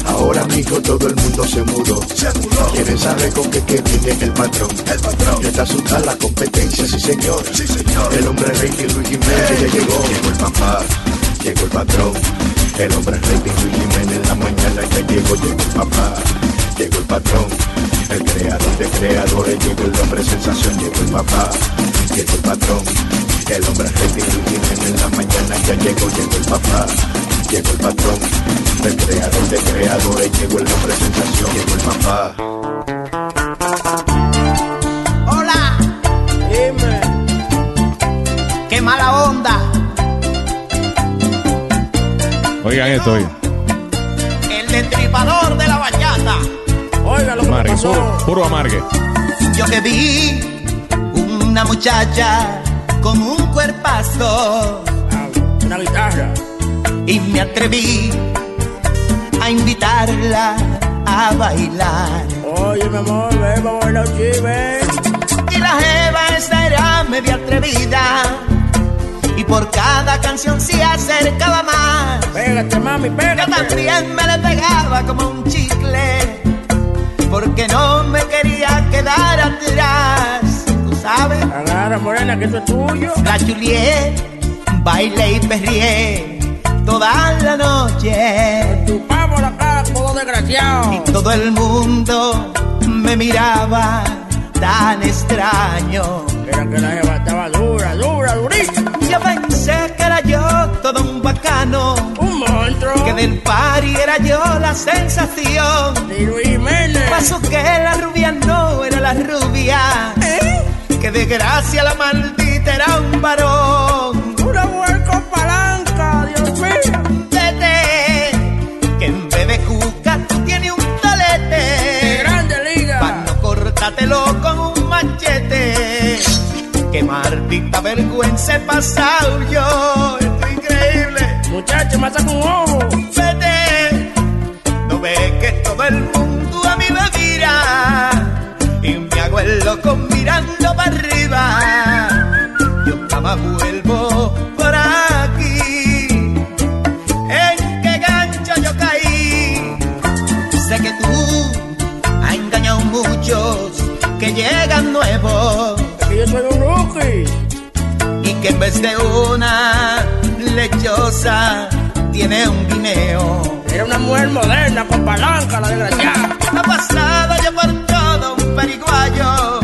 S23: Ahora mijo todo el mundo se mudó. Se mudó. ¿Quieren saber con qué, qué viene el patrón? El patrón. Está asustada la competencia, sí señor. El hombre rating Luis Jiménez ya llegó. Llegó el papá, llegó el patrón. El hombre rating Luis Jiménez en la mañana ya llegó, llegó el papá. Llegó el patrón. El creador de creadores llegó el hombre sensación, llegó el papá. Llegó el patrón. El hombre rating Luis Jiménez en la mañana ya llegó, llegó el papá. Llegó el patrón. El creador de creadores llegó el hombre sensación, llegó el papá.
S3: Oigan esto, oigan.
S24: El destripador de la bachata.
S6: Oiga lo que
S3: Amargue,
S6: pasó.
S3: puro, puro amargue.
S23: Yo que vi una muchacha con un cuerpazo.
S6: Una guitarra.
S23: Y me atreví a invitarla a bailar.
S6: Oye, mi amor, ven, vamos a bailar aquí, ven.
S23: Y la jeva esa era media atrevida. Y por cada canción se acercaba más.
S6: Pégate, mami, pégate.
S23: Yo también me le pegaba como un chicle. Porque no me quería quedar atrás. ¿Tú sabes?
S6: Agarra, morena, que eso es tuyo.
S23: La Juliet bailé y perrié toda la noche.
S6: Chupamos la cara, todo desgraciado.
S23: Y todo el mundo me miraba tan extraño.
S6: Era que la jeva estaba dura, dura, durísima.
S23: Yo pensé que era yo todo un bacano.
S6: Un monstruo.
S23: Que del party era yo la sensación. Pasó que la rubia no era la rubia. Que de gracia la maldita era un varón. Cortátelo con un machete. Que maldita vergüenza he pasado yo. Esto es increíble.
S6: Muchacho, me saca un ojo.
S23: Vete, no ves que todo el mundo a mí me mira. Y me hago el loco mirando para arriba. Yo jamás vuelvo en vez de una lechosa tiene un guineo.
S6: Era una mujer moderna con palanca, la desgraciada.
S23: Ha pasado yo por todo un periguayo.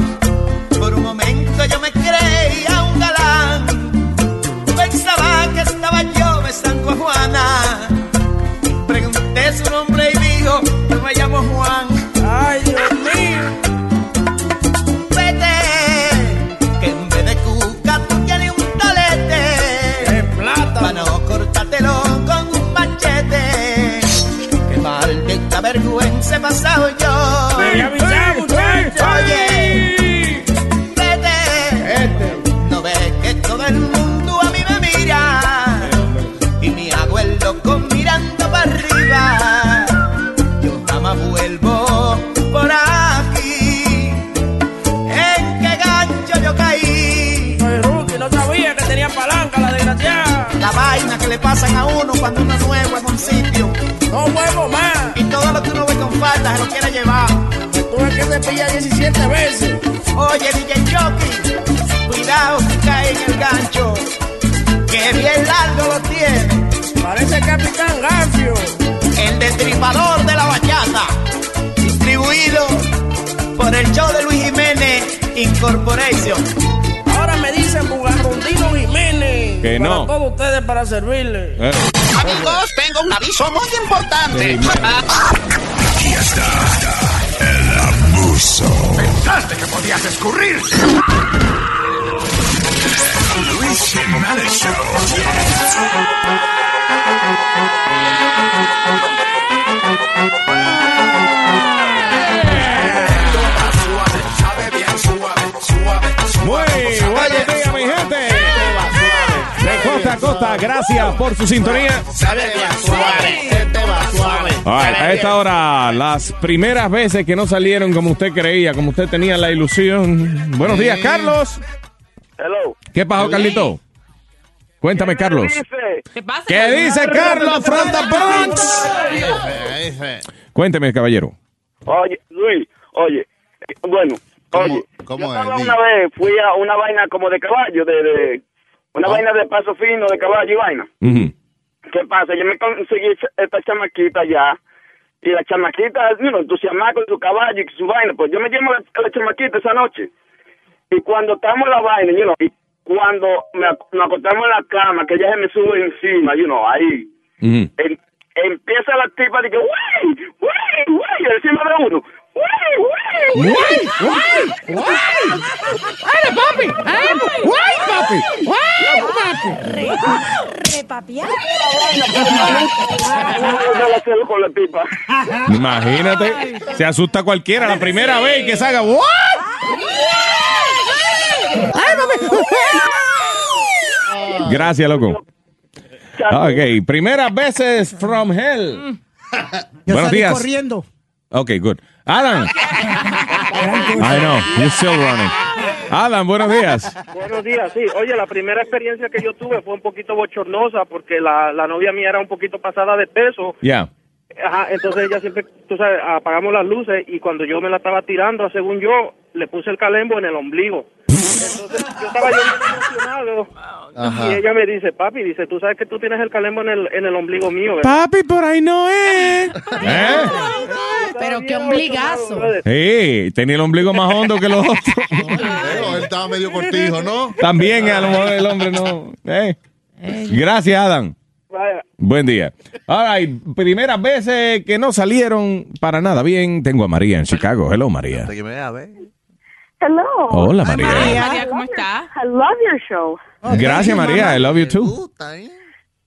S23: Pasado yo.
S6: Me avisar, muchacho.
S23: Oye, vete. No ves que todo el mundo a mí me mira. Y me hago el loco mirando para arriba. Yo jamás vuelvo por aquí. ¿En qué gancho yo caí?
S6: Soy rookie, no sabía que tenía palanca, la desgraciada.
S23: La vaina que le pasan a uno cuando uno nuevo en un sitio.
S6: No vuelvo
S23: falta se lo quiere llevar.
S6: Tuve que cepillar 17 veces.
S23: Oye, DJ Jockey, cuidado que cae en el gancho. Que bien largo lo tiene.
S6: Parece Capitán Garfio.
S23: El destripador de la bachata. Distribuido por el show de Luis Jiménez Incorporation.
S6: Ahora me dicen Bugarrundino Jiménez.
S3: Que
S6: para
S3: no.
S6: todos ustedes para servirles.
S3: Eh.
S23: Amigos, tengo un aviso muy importante.
S8: Aquí está el abuso.
S25: Pensaste que podías escurrir.
S8: Luis Jiménez.
S3: Muy buenos días, mi gente. De costa a costa, gracias por su sintonía. All right, a esta hora, las primeras veces que no salieron como usted creía, como usted tenía la ilusión. Buenos días, Carlos.
S16: Hello.
S3: ¿Qué pasó, Carlito? Cuéntame, Carlos.
S12: ¿Qué pasa?
S3: ¿Qué dice Carlos from the Bronx? Cuénteme, caballero.
S16: Oye, Luis, oye, bueno, oye,
S5: cómo
S16: yo
S5: es?
S16: estaba
S5: Di.
S16: una vez, fui a una vaina como de caballo, de, de una
S5: Ah.
S16: vaina de paso fino de caballo y vaina.
S3: Ujú.
S16: ¿Qué pasa? Yo me conseguí esta chamaquita ya, y la chamaquita, you know, entusiasmada con su caballo y su vaina, pues yo me llevo a la, chamaquita esa noche. Y cuando estamos en la vaina, you know, y cuando me, acostamos en la cama, que ella se me sube encima, you know, ahí, em- empieza la tipa de que, ¡Wey! ¡Wey! ¡Wey! Encima de uno. ¡Wey! ¡Wey!
S25: ¡Wey! ¡Ay, papi! ¡Ay, ¡Wey, papi! ¡Wey, papi!
S11: Repapiar.
S16: con la tipa.
S3: Imagínate, se asusta cualquiera la primera vez y que salga. ¿What? Gracias, loco. Ok, primeras veces from hell.
S10: Yo
S3: Buenos
S10: salí
S3: días.
S10: corriendo.
S3: Ok, good. Adam. I know, you're still running. Adam, buenos días.
S26: Buenos días, sí. Oye, la primera experiencia que yo tuve fue un poquito bochornosa porque la, la novia mía era un poquito pasada de peso.
S3: Yeah.
S26: Ajá, entonces ella siempre, tú sabes, apagamos las luces y cuando yo me la estaba tirando, según yo, le puse el calembo en el ombligo. Entonces yo estaba yo emocionado
S5: Ajá.
S26: y ella me dice, papi, dice, tú sabes que tú tienes el calembo en el, en el ombligo mío, ¿verdad?
S27: Papi, por ahí no es.
S3: ¿Eh?
S11: Pero qué ombligazo.
S3: Sí, tenía el ombligo más hondo que los otros.
S5: Pero él estaba medio cortijo, ¿no?
S3: También a lo mejor el hombre no. Eh. Gracias, Adam.
S26: Vaya.
S3: Buen día. All right, primeras veces que no salieron para nada bien. Tengo a María en Chicago. Hello, María.
S28: Hello.
S3: Hola, María.
S28: María, ¿cómo está? I love your show.
S3: Gracias, María. I love you too.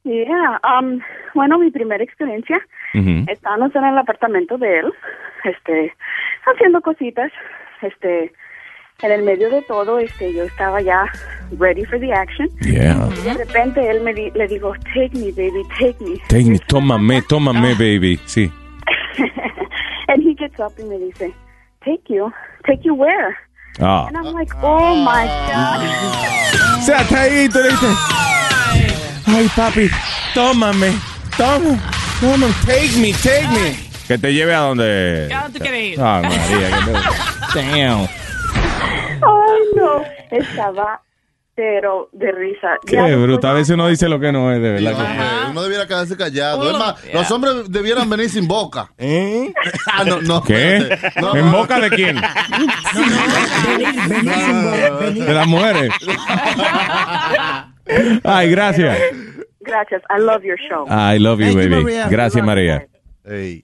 S28: Yeah. Um, bueno, mi primera experiencia,
S3: Ujú.
S28: estábamos en el apartamento de él, este, haciendo cositas, este, en el medio de todo, este, yo estaba ya ready for the action.
S3: Yeah.
S28: Y de repente él me di- le digo, take me, baby, take me.
S3: Take me, tómame, tómame, baby. Sí.
S28: and he gets up y me dice, take you, take you where?
S3: Ah.
S28: And I'm like, oh my God.
S27: O sea, está ahí, tú le dices, ay, papi, tómame, toma, toma, take me, take me.
S3: Que te lleve a donde.
S28: ¿A dónde tú quieres ir?
S3: Ah, María. que te- Damn.
S28: Ay, no, estaba pero de risa.
S3: Qué
S28: Ya después-
S3: bruto. A veces uno dice lo que no es, de verdad. que-
S5: Eh, Uno debiera quedarse callado. Es más, los hombres debieran venir sin boca. Ah, no, no.
S3: ¿Qué?
S5: No,
S3: ¿En
S5: no.
S3: boca de quién? De las mujeres. Ay, gracias.
S28: Gracias, I love your show.
S3: I love you, baby.
S28: María.
S3: Gracias, María.
S5: Ey.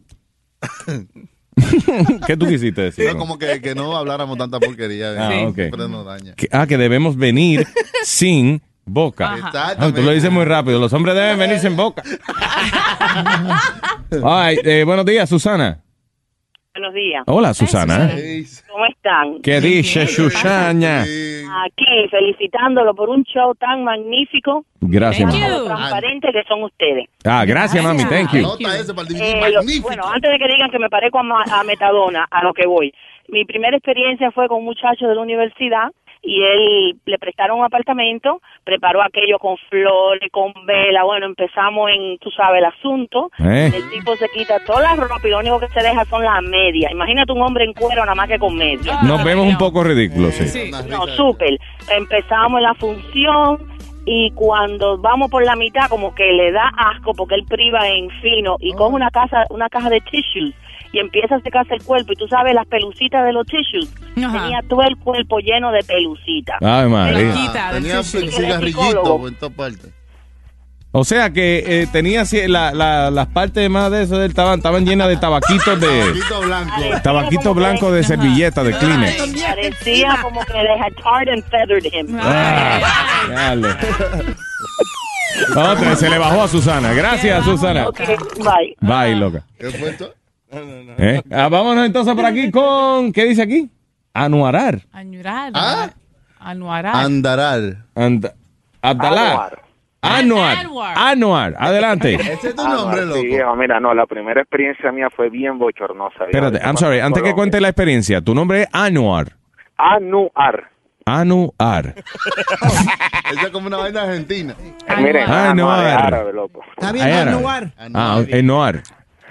S3: ¿Qué tú quisiste decir?
S5: No, como que, que no habláramos tanta porquería.
S3: Ah,
S5: Sí. Siempre nos daña.
S3: Que- ah, que debemos venir sin boca. Ah, tú lo dices muy rápido. Los hombres deben venir sin boca. Ay, eh, buenos días, Susana.
S29: Buenos días.
S3: Hola, Susana.
S29: ¿Cómo están?
S3: ¿Qué dice Susana?
S29: Aquí, felicitándolo por un show tan magnífico.
S3: Gracias, mami.
S29: transparente que son ustedes.
S3: Ah, gracias, mami. Thank you.
S29: Eh, lo- bueno, antes de que digan que me parezco a, Ma- a Metadona, a lo que voy. Mi primera experiencia fue con un muchacho de la universidad y él le prestaron un apartamento, preparó aquello con flores, con vela, bueno, empezamos en, tú sabes, el asunto.
S3: Eh.
S29: El tipo se quita toda la ropa y lo único que se deja son las medias. Imagínate un hombre en cuero nada más que con medias.
S3: Nos vemos un poco ridículos, sí.
S29: No, súper. Empezamos la función y cuando vamos por la mitad como que le da asco porque él priva en fino y coge una casa una caja de tissues y empieza a secarse el cuerpo y tú sabes las pelucitas de los tissues tenía todo el cuerpo lleno de pelucitas
S3: Ay, María.
S5: Tenía
S29: tissue.
S5: cigarrillito en todas partes.
S3: O sea que eh, tenía la- la- las partes más de eso del estaban, estaban llenas de tabaquitos de
S5: Tabaquito blanco.
S3: tabaquito blanco de servilleta de Kleenex.
S29: parecía como que they had tarred and feathered him
S3: Ah, dale. Otra, se le bajó a Susana. Gracias, Susana.
S29: Ok, bye
S3: Bye, loca.
S5: ¿Qué fue esto?
S3: ¿Eh? Ah, vámonos entonces por aquí con. ¿Qué dice aquí? Anuarar.
S4: Añurar.
S5: ¿Ah?
S4: Anuarar.
S5: Andarar.
S3: And, Abdalá. Anuar. Anuar. Adelante.
S5: Ese es tu nombre, loco.
S30: Sí, viejo, mira, no, la primera experiencia mía fue bien bochornosa. viejo.
S3: Espérate, I'm sorry. Antes que cuente la experiencia, tu nombre es Anuar.
S30: Anuar.
S3: Anuar.
S5: Esa es como una vaina argentina.
S30: Miren,
S3: Anuar.
S30: Anuar es árabe, loco.
S31: Está
S3: bien, Anuar. Ah, Anuar.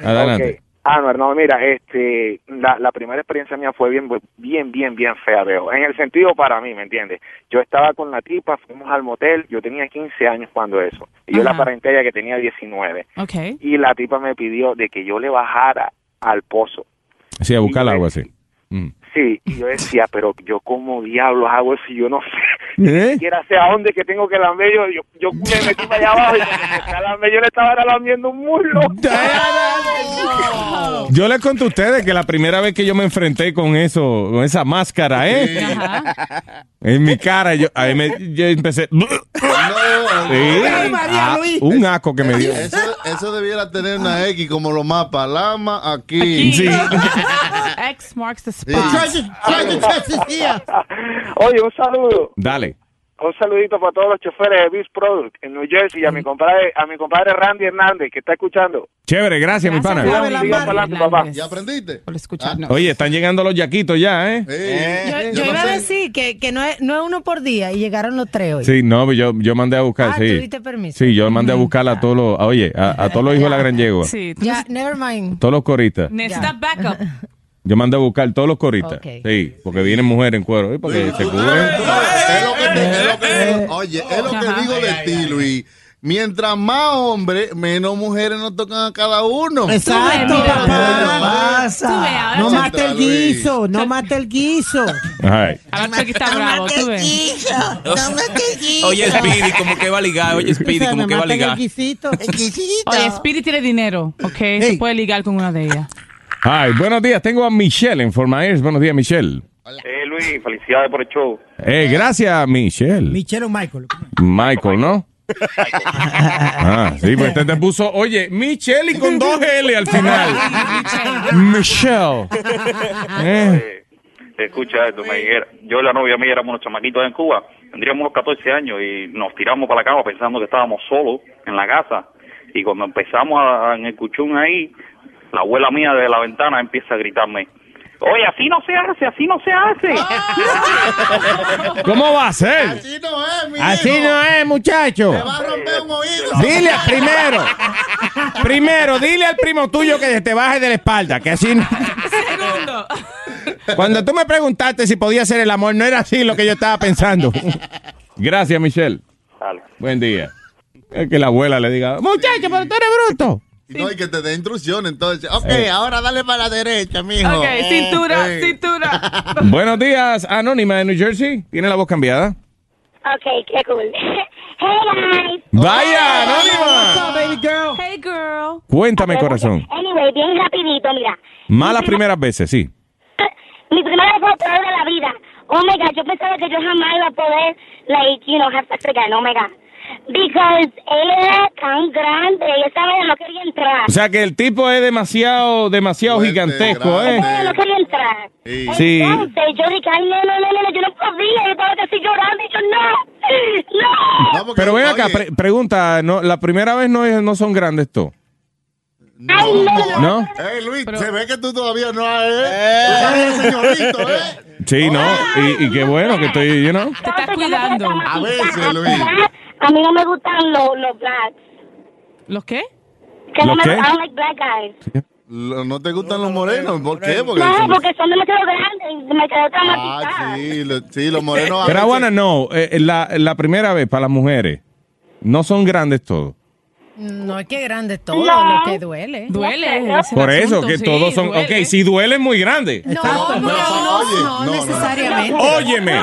S3: Adelante.
S30: Anuar, no, mira, este, la, la primera experiencia mía fue bien, bien, bien, bien fea, veo. En el sentido para mí, ¿me entiendes? Yo estaba con la tipa, fuimos al motel, yo tenía 15 años cuando eso. Y yo la aparenté ella que tenía 19.
S4: Ok.
S30: Y la tipa me pidió de que yo le bajara al pozo.
S3: Sí, a buscar agua, sí. Mm.
S30: Sí, y yo decía, pero yo como diablos hago eso y yo no sé,
S3: ¿Eh?
S30: ni siquiera sé a dónde que tengo que lamber yo, yo, yo me metí para allá abajo y cuando lamber, yo le estaba lambiendo un muslo.
S3: Yo les conté a ustedes que la primera vez que yo me enfrenté con eso, con esa máscara, ¿eh? En mi cara, yo, ahí me, yo empecé. Sí. Ah, un asco que me dio.
S5: Eso, eso debiera tener una X como los mapas. Lama aquí.
S3: Sí.
S4: X marks the spot.
S30: Oye, un saludo.
S3: Dale.
S32: Un saludito para todos los choferes de Beast Product en New Jersey y a mi compadre, a mi compadre Randy Hernández que está escuchando.
S3: Chévere, gracias, mi pana.
S32: Adelante, papá.
S5: ¿Ya aprendiste?
S3: Oye, están llegando los yaquitos ya, ¿eh?
S11: Yo, yo iba a decir que, que no, es, no es uno por día y llegaron los tres hoy.
S3: Sí, no, yo, yo mandé a buscar,
S11: Ah,
S3: sí.
S11: ¿tú diste permiso?
S3: Sí, yo mandé a buscar a todos los, oye, a, a todos los hijos de la gran yegua.
S12: Sí.
S11: Ya, never mind.
S3: Todos los coristas.
S12: Necesitas backup.
S3: Yo mandé a buscar todos los coristas. Sí, porque vienen mujeres en cuero. ¿eh? Porque se cubren.
S5: Es lo que te- es lo que digo. Oye, es lo que digo de ti, Luis. Mientras más hombres, menos mujeres nos tocan a cada uno.
S10: Exacto, papá.
S5: pasa?
S10: No
S5: Contra
S10: mate el guiso, no mate el guiso.
S3: Ay.
S12: Ahora está bravo, tú ves.
S33: Oye, Speedy, como que va a ligar. Oye, Speedy, como que va a ligar.
S12: Oye, Spirit tiene dinero, ¿ok? Se puede ligar con una de ellas.
S3: Ay, buenos días. Tengo a Michelle en Myers. Buenos días, Michelle.
S34: Eh, Luis, felicidades por el show.
S3: Eh, gracias, Michelle.
S20: Michelle o Michael.
S3: Michael, ¿no? Ah, sí, pues te, te puso, oye, Michelle y con dos L al final. Michelle. Eh.
S34: Escucha esto, me dijera, yo y la novia mía éramos unos chamaquitos en Cuba, tendríamos unos 14 años y nos tiramos para la cama pensando que estábamos solos en la casa. Y cuando empezamos a- en el cuchún ahí, la abuela mía de la ventana empieza a gritarme, oye, así no se hace, así no se hace.
S3: ¿Cómo va a ser?
S5: Así no es, mi
S3: Así
S5: hijo.
S3: no es, muchacho.
S5: Te va a romper un oído.
S3: Dile primero, primero, dile al primo tuyo que te baje de la espalda, que así no-
S12: Segundo.
S3: Cuando tú me preguntaste si podía ser el amor, no era así lo que yo estaba pensando. Gracias, Michelle.
S34: Dale.
S3: Buen día. Es que la abuela le diga, muchacho, pero tú eres bruto.
S5: Y No, y que te dé instrucciones, entonces. Ok,
S3: Eh.
S5: ahora dale para la derecha, mijo.
S12: Ok, cintura,
S5: Eh.
S12: cintura.
S3: Buenos días, Anónima de New Jersey. ¿Tiene la voz cambiada?
S35: Ok, qué cool. Hey guys.
S3: Vaya, Anónima.
S10: baby girl?
S12: Hey, girl.
S3: Cuéntame, corazón.
S35: Anyway, bien rapidito, mira.
S3: Malas primeras veces, sí.
S35: Mi primera vez fue de la vida. Oh my god, yo pensaba que yo jamás iba a poder, like, you know, have sex again. Oh my god. Because él era tan grande y esa vez no quería entrar.
S3: O sea que el tipo es demasiado, demasiado gigantesco, ¿eh?
S35: Ella no quería entrar.
S3: Sí.
S35: Entonces yo dije, ay, no, no, no, no, yo no podía. Yo estaba casi llorando y yo, no, no.
S3: Pero ven acá, pre- pregunta, ¿no, la primera vez no, es- no son grandes todos.
S35: Ay, no, no.
S3: ¿No?
S5: Hey, Luis, se ve que tú todavía no has... Eh. eres señorito, ¿eh?
S3: Sí, no. Y, y qué bueno que estoy, you know.
S35: Te estás cuidando.
S5: A veces, Luis.
S35: A mí no me gustan los, los blacks.
S12: ¿Los qué?
S35: Que no
S5: ¿Los
S35: me
S5: qué?
S35: I don't like black guys.
S5: ¿No te gustan los morenos? ¿Por qué? Porque
S35: No,
S5: son-
S35: porque son demasiado grandes y me quedé traumatizada.
S5: Ah, sí, lo- sí, los morenos...
S3: Pero bueno, no, eh, la, la primera vez para las mujeres, no son grandes todos.
S11: No es que grande todo,
S35: No.
S11: lo que duele.
S12: Duele. es
S3: Por eso,
S12: asunto,
S3: que
S12: sí,
S3: todos son,
S12: duele.
S3: ok, si duelen muy grande.
S11: No, no, no, no,
S5: no.
S11: necesariamente.
S3: Óyeme,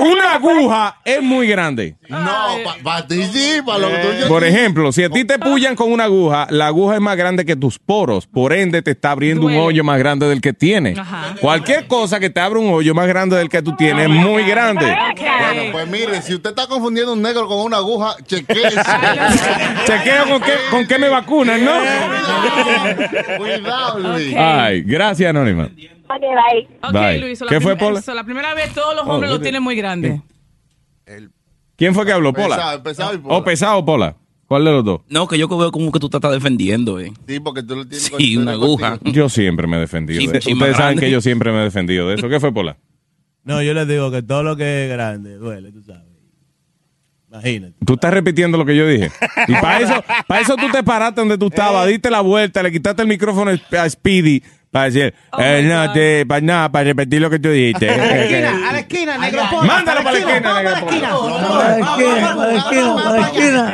S3: una aguja es muy grande.
S5: No, para ti sí, para lo tuyo
S3: Por ejemplo, si a ti te pullan con una aguja, la aguja es más grande que tus poros, por ende te está abriendo un hoyo más grande del que tienes.
S12: Ajá.
S3: Cualquier cosa que te abra un hoyo más grande del que tú tienes es muy grande.
S5: Bueno, pues mire, si usted está confundiendo un negro con una aguja, chequee
S3: Chequeo con qué, con qué me vacunan, ¿no?
S5: Cuidado, Luis.
S3: Ay, gracias, Anónima.
S35: Ok, bye.
S12: Ok,
S3: Bye.
S12: Luis, la
S3: ¿Qué fue,
S12: prim-
S3: Paula?
S12: eso, la primera vez todos los
S3: Oh,
S12: hombres lo tienen muy grande.
S3: ¿Quién fue que habló, Pola?
S5: Pesado, pesado y Pola.
S3: ¿O pesado, Pola? ¿Cuál de los dos?
S33: No, que yo veo como que tú te estás defendiendo, eh.
S5: Sí, porque tú lo tienes
S33: Sí, una aguja.
S3: Yo siempre me he defendido.
S33: Sí,
S3: de- Ustedes saben
S33: grande.
S3: que yo siempre me he defendido de eso. ¿Qué fue, Pola?
S1: No, yo les digo que todo lo que es grande duele, tú sabes. Imagínate.
S3: Tú estás repitiendo lo que yo dije. Y para eso, para eso tú te paraste donde tú estabas, diste la vuelta, le quitaste el micrófono a Speedy para decir, eh, no, te, para nada, para repetir lo que tú dijiste.
S10: A la esquina, a la esquina, negro.
S3: Mándalo para la esquina, negro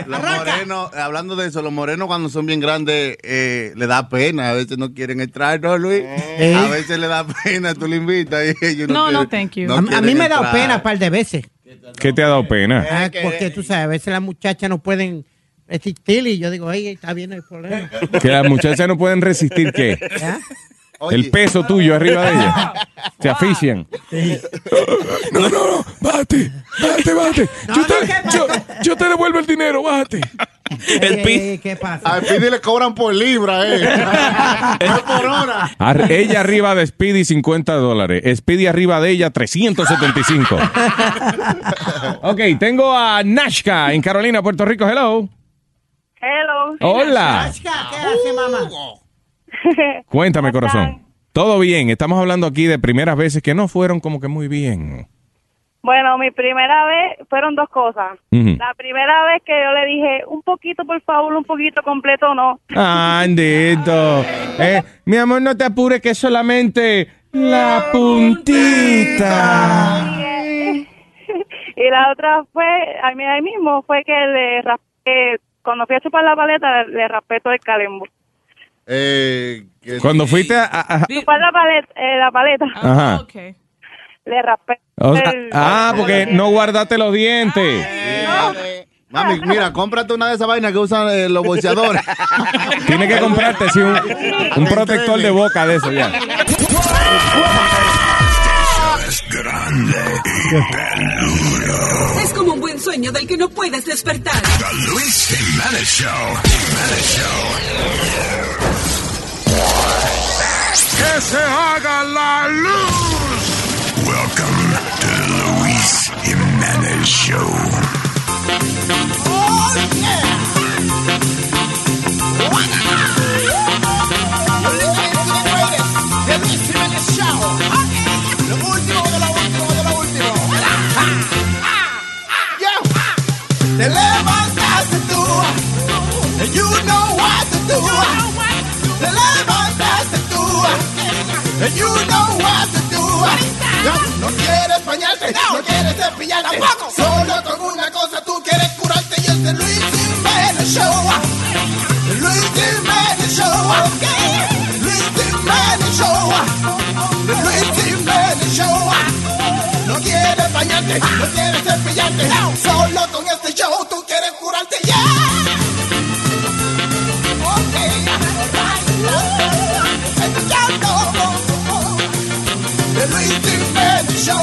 S5: Los morenos, hablando de eso, los morenos cuando son bien grandes eh, le da pena, a veces no quieren entrar, ¿no, Luis?
S10: Eh.
S5: A veces le da pena, tú le invitas y ellos no
S10: No, thank you.
S5: no
S10: A- a, mí me da
S5: entrar.
S10: pena un par de veces.
S3: ¿Qué te ha dado pena?
S10: Ah, porque tú sabes, a veces las muchachas no pueden resistir y yo digo, ay, está bien el problema.
S3: Que las muchachas no pueden resistir, ¿qué?
S10: ¿Ah?
S3: El peso tuyo arriba de ellas. Se asfixian.
S1: No, no, no, bájate, bájate, bájate. yo, te, yo, yo te devuelvo el dinero, bájate.
S36: El pi-
S10: ¿Qué pasa?
S5: A Speedy le cobran por libra, eh. No por hora.
S3: Ar- ella arriba de Speedy 50 dólares. Speedy arriba de ella 375. ok, tengo a Nashka en Carolina, Puerto Rico. Hello.
S15: Hello.
S3: Hola.
S10: ¿Qué hace, mamá?
S3: Cuéntame, corazón. Todo bien. Estamos hablando aquí de primeras veces que no fueron como que muy bien.
S15: Bueno, mi primera vez fueron dos cosas. La primera vez que yo le dije, un poquito, por favor, un poquito completo, no.
S3: Andito. Eh, mi amor, no te apures que es solamente la puntita.
S15: y la otra fue, a mí ahí mismo, fue que le raspé, cuando fui a chupar la paleta, le raspé todo el calembo.
S5: Eh, que-
S3: Cuando fuiste a... a- a-
S15: Chupar la paleta, eh, la paleta,
S3: Ajá.
S15: Le raspé.
S3: O sea,
S15: el-
S3: ah, porque no guardaste los dientes.
S5: Mami, mira, cómprate una de esas vainas que usan eh, los bolseadores.
S3: Tienes que comprarte sí, un, un protector de boca de eso ya.
S8: Es grande y peludo.
S37: Es como un buen sueño del que no puedes despertar.
S8: The Luis Jimenez Show. Jimenez Show.
S23: ¡Que se haga la luz!
S8: Welcome to the Luis Jimenez Show.
S23: Oh, lo último de lo último de lo último. Te levantaste tú. And you know what to do. Te levantaste tú. And you know what to do. No quieres bañarte, no quieres cepillarte. Solo con una cosa tú quieres curarte y es de Luis Jiménez Show. Luis Jiménez Show. Luis Jiménez Show. Luis Jiménez Show. No quieres bañarte, no quieres cepillarte. Solo con Show.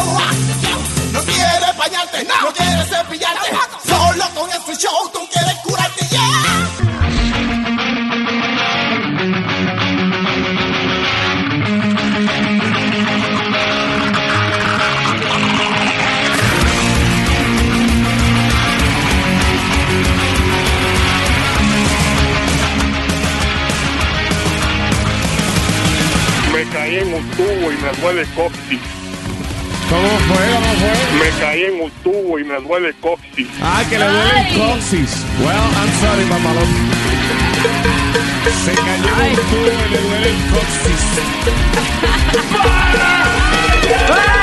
S23: No quieres bañarte, no quieres cepillarte. Solo con este show tú quieres curarte ya.
S38: Me caí en un tubo y me duele coxis.
S3: ¿Cómo fue? ¿Cómo fue?
S38: Me caí en un tubo y me duele coxis.
S3: Ah, que le duele el coxis. Well, I'm sorry, papalón. Se cayó en un tubo y le duele el coxis.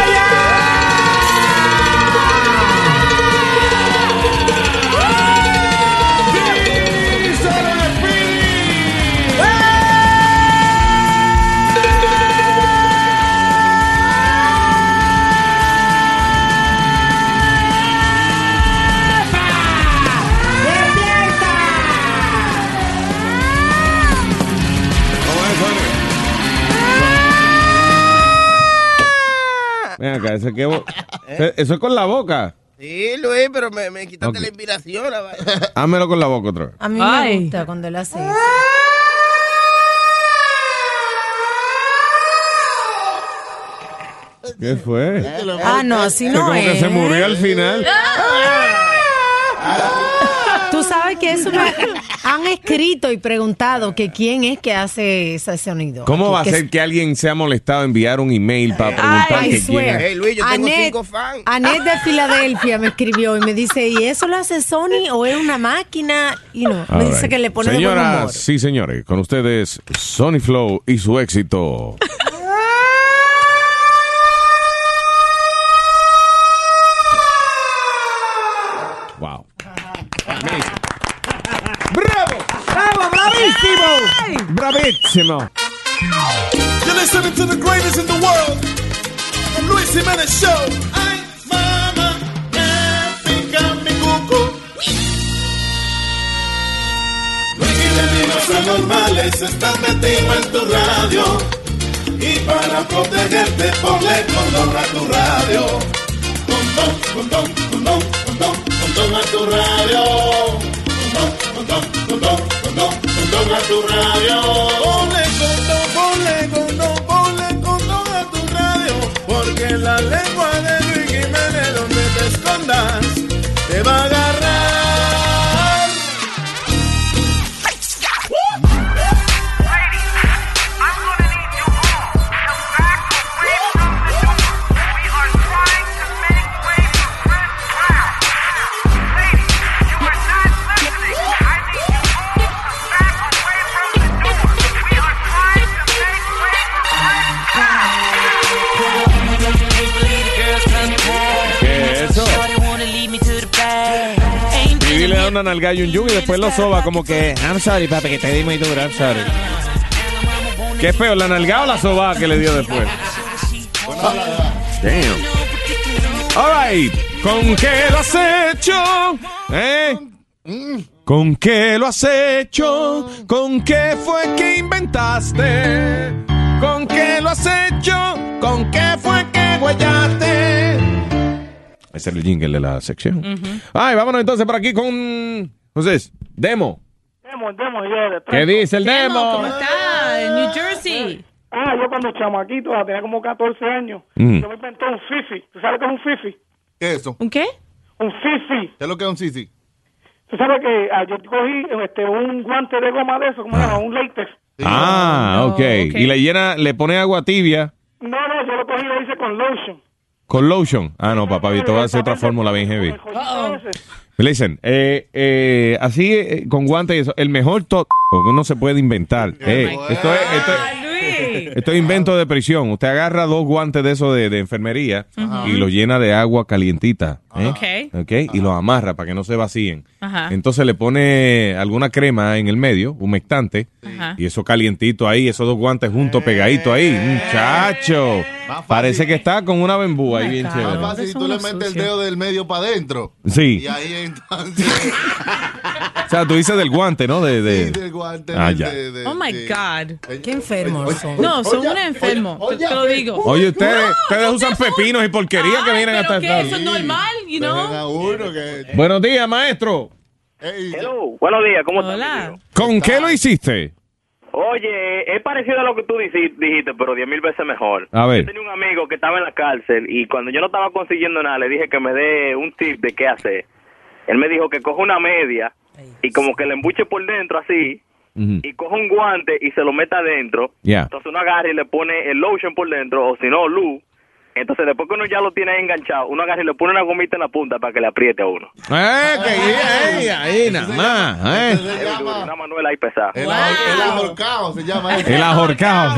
S3: Ven acá, eso, que bo- eso es con la boca.
S39: Sí, Luis, pero me, me quitaste la inspiración. la.
S3: Hámelo con la boca otra vez.
S11: A mí me gusta cuando él hace eso.
S3: ¿Qué fue?
S11: Ah, no, así no
S3: como
S11: es.
S3: que se murió al final.
S11: Tú sabes que eso me han escrito y preguntado que quién es que hace ese sonido.
S3: ¿Cómo va a
S11: Que-
S3: ser que alguien se ha molestado en enviar un email para preguntar
S11: I
S3: que quién es?
S11: Annette, Annette de Filadelfia me escribió y me dice, ¿y eso lo hace Sony o es una máquina? Y no, me
S3: All
S11: dice
S3: right.
S11: que le pone de buen
S3: Señoras,
S11: humor.
S3: sí, señores, con ustedes Sony Flow y su éxito. wow.
S23: ¡Bravo!
S10: ¡Bravo, bravísimo!
S3: Bravísimo.
S23: You're listening to the greatest in the world, the Luis Jimenez Show. Ay, me pica mi cuco. Luis Jiménez los anormales están metidos en tu radio. Y para protegerte, ponle condón a tu radio. Condón, condón, condón, condón, condón a tu radio. Condón, condón,
S25: Logra tu radio.
S3: Una nalga y un yun y después lo soba como que, I'm sorry, papi, que te di muy duro, I'm sorry. ¿Qué feo, la nalga o la soba que le dio después? Damn. All right. ¿Con qué lo has hecho? ¿Eh? ¿Con qué lo has hecho? ¿Con qué fue que inventaste? ¿Con qué lo has hecho? ¿Con qué fue que huellaste? Ese es el jingle de la sección. Ay, vámonos entonces por aquí con. Entonces, demo.
S19: Demo, demo yo de
S3: ¿Qué dice el demo?
S19: ¿Cómo está? En New Jersey. Ah, yo cuando chamaquito, tenía como 14 años,
S5: Mm.
S19: yo me inventé un fifi. ¿Tú sabes qué es un fifi?
S5: ¿Qué es eso?
S19: ¿Un qué? Un fifi.
S5: ¿Qué es lo que es un sisi?
S19: Tú sabes que ah, yo cogí este, un guante de goma de eso, ¿cómo se llama? Un látex.
S3: Ah, ok. Y le llena, le pone agua tibia
S19: No, no, yo lo cogí y lo hice con lotion.
S3: Con lotion. Ah, no, papá, te voy a hacer otra fórmula bien heavy. Listen, eh, eh, así eh, con guantes y eso, el mejor tot que uno se puede inventar. Eh, esto, es, esto, es, esto es invento de prisión. Usted agarra dos guantes de eso de, de enfermería y lo llena de agua calientita. ¿eh?
S40: Ok.
S3: Ok, Y lo amarra para que no se vacíen.
S40: Ajá.
S3: Entonces le pone alguna crema en el medio, humectante,
S40: Ajá.
S3: y eso calientito ahí, esos dos guantes juntos pegaditos ahí. Muchacho. Parece que está con una bembú ahí bien chévere.
S5: Más fácil si tú le metes el dedo del medio para adentro.
S3: Sí.
S5: Y ahí entonces.
S3: O sea, tú dices del guante, ¿no? De, de...
S5: del guante.
S3: Ah,
S5: del-
S3: ya.
S5: de- de-
S4: Oh my God.
S11: Qué enfermos son.
S4: No, son
S5: Oye,
S4: unos enfermos.
S5: oye,
S4: te, te lo digo.
S3: Oye, ustedes, ustedes usan pepinos y porquería que vienen hasta esta
S4: Eso es normal, you know?
S3: Buenos días, maestro.
S26: Hello, buenos días, ¿cómo estás?
S3: ¿Con qué lo hiciste?
S26: Oye, es parecido a lo que tú dijiste, pero diez mil veces mejor.
S3: A ver.
S26: Yo tenía un amigo que estaba en la cárcel y cuando yo no estaba consiguiendo nada, le dije que me dé un tip de qué hacer. Él me dijo que coja una media y como que le embuche por dentro así y coja un guante y se lo meta adentro. Entonces uno agarra y le pone el lotion por dentro o si no, luz. Entonces después que uno ya lo tiene ahí enganchado, uno agarra y le pone una gomita en la punta para que le apriete a uno.
S3: Eh, que ahí, ahí, nada más. eh.
S26: Una manuela ahí pesada.
S5: El, el ahorcado se llama.
S3: El ahorcado.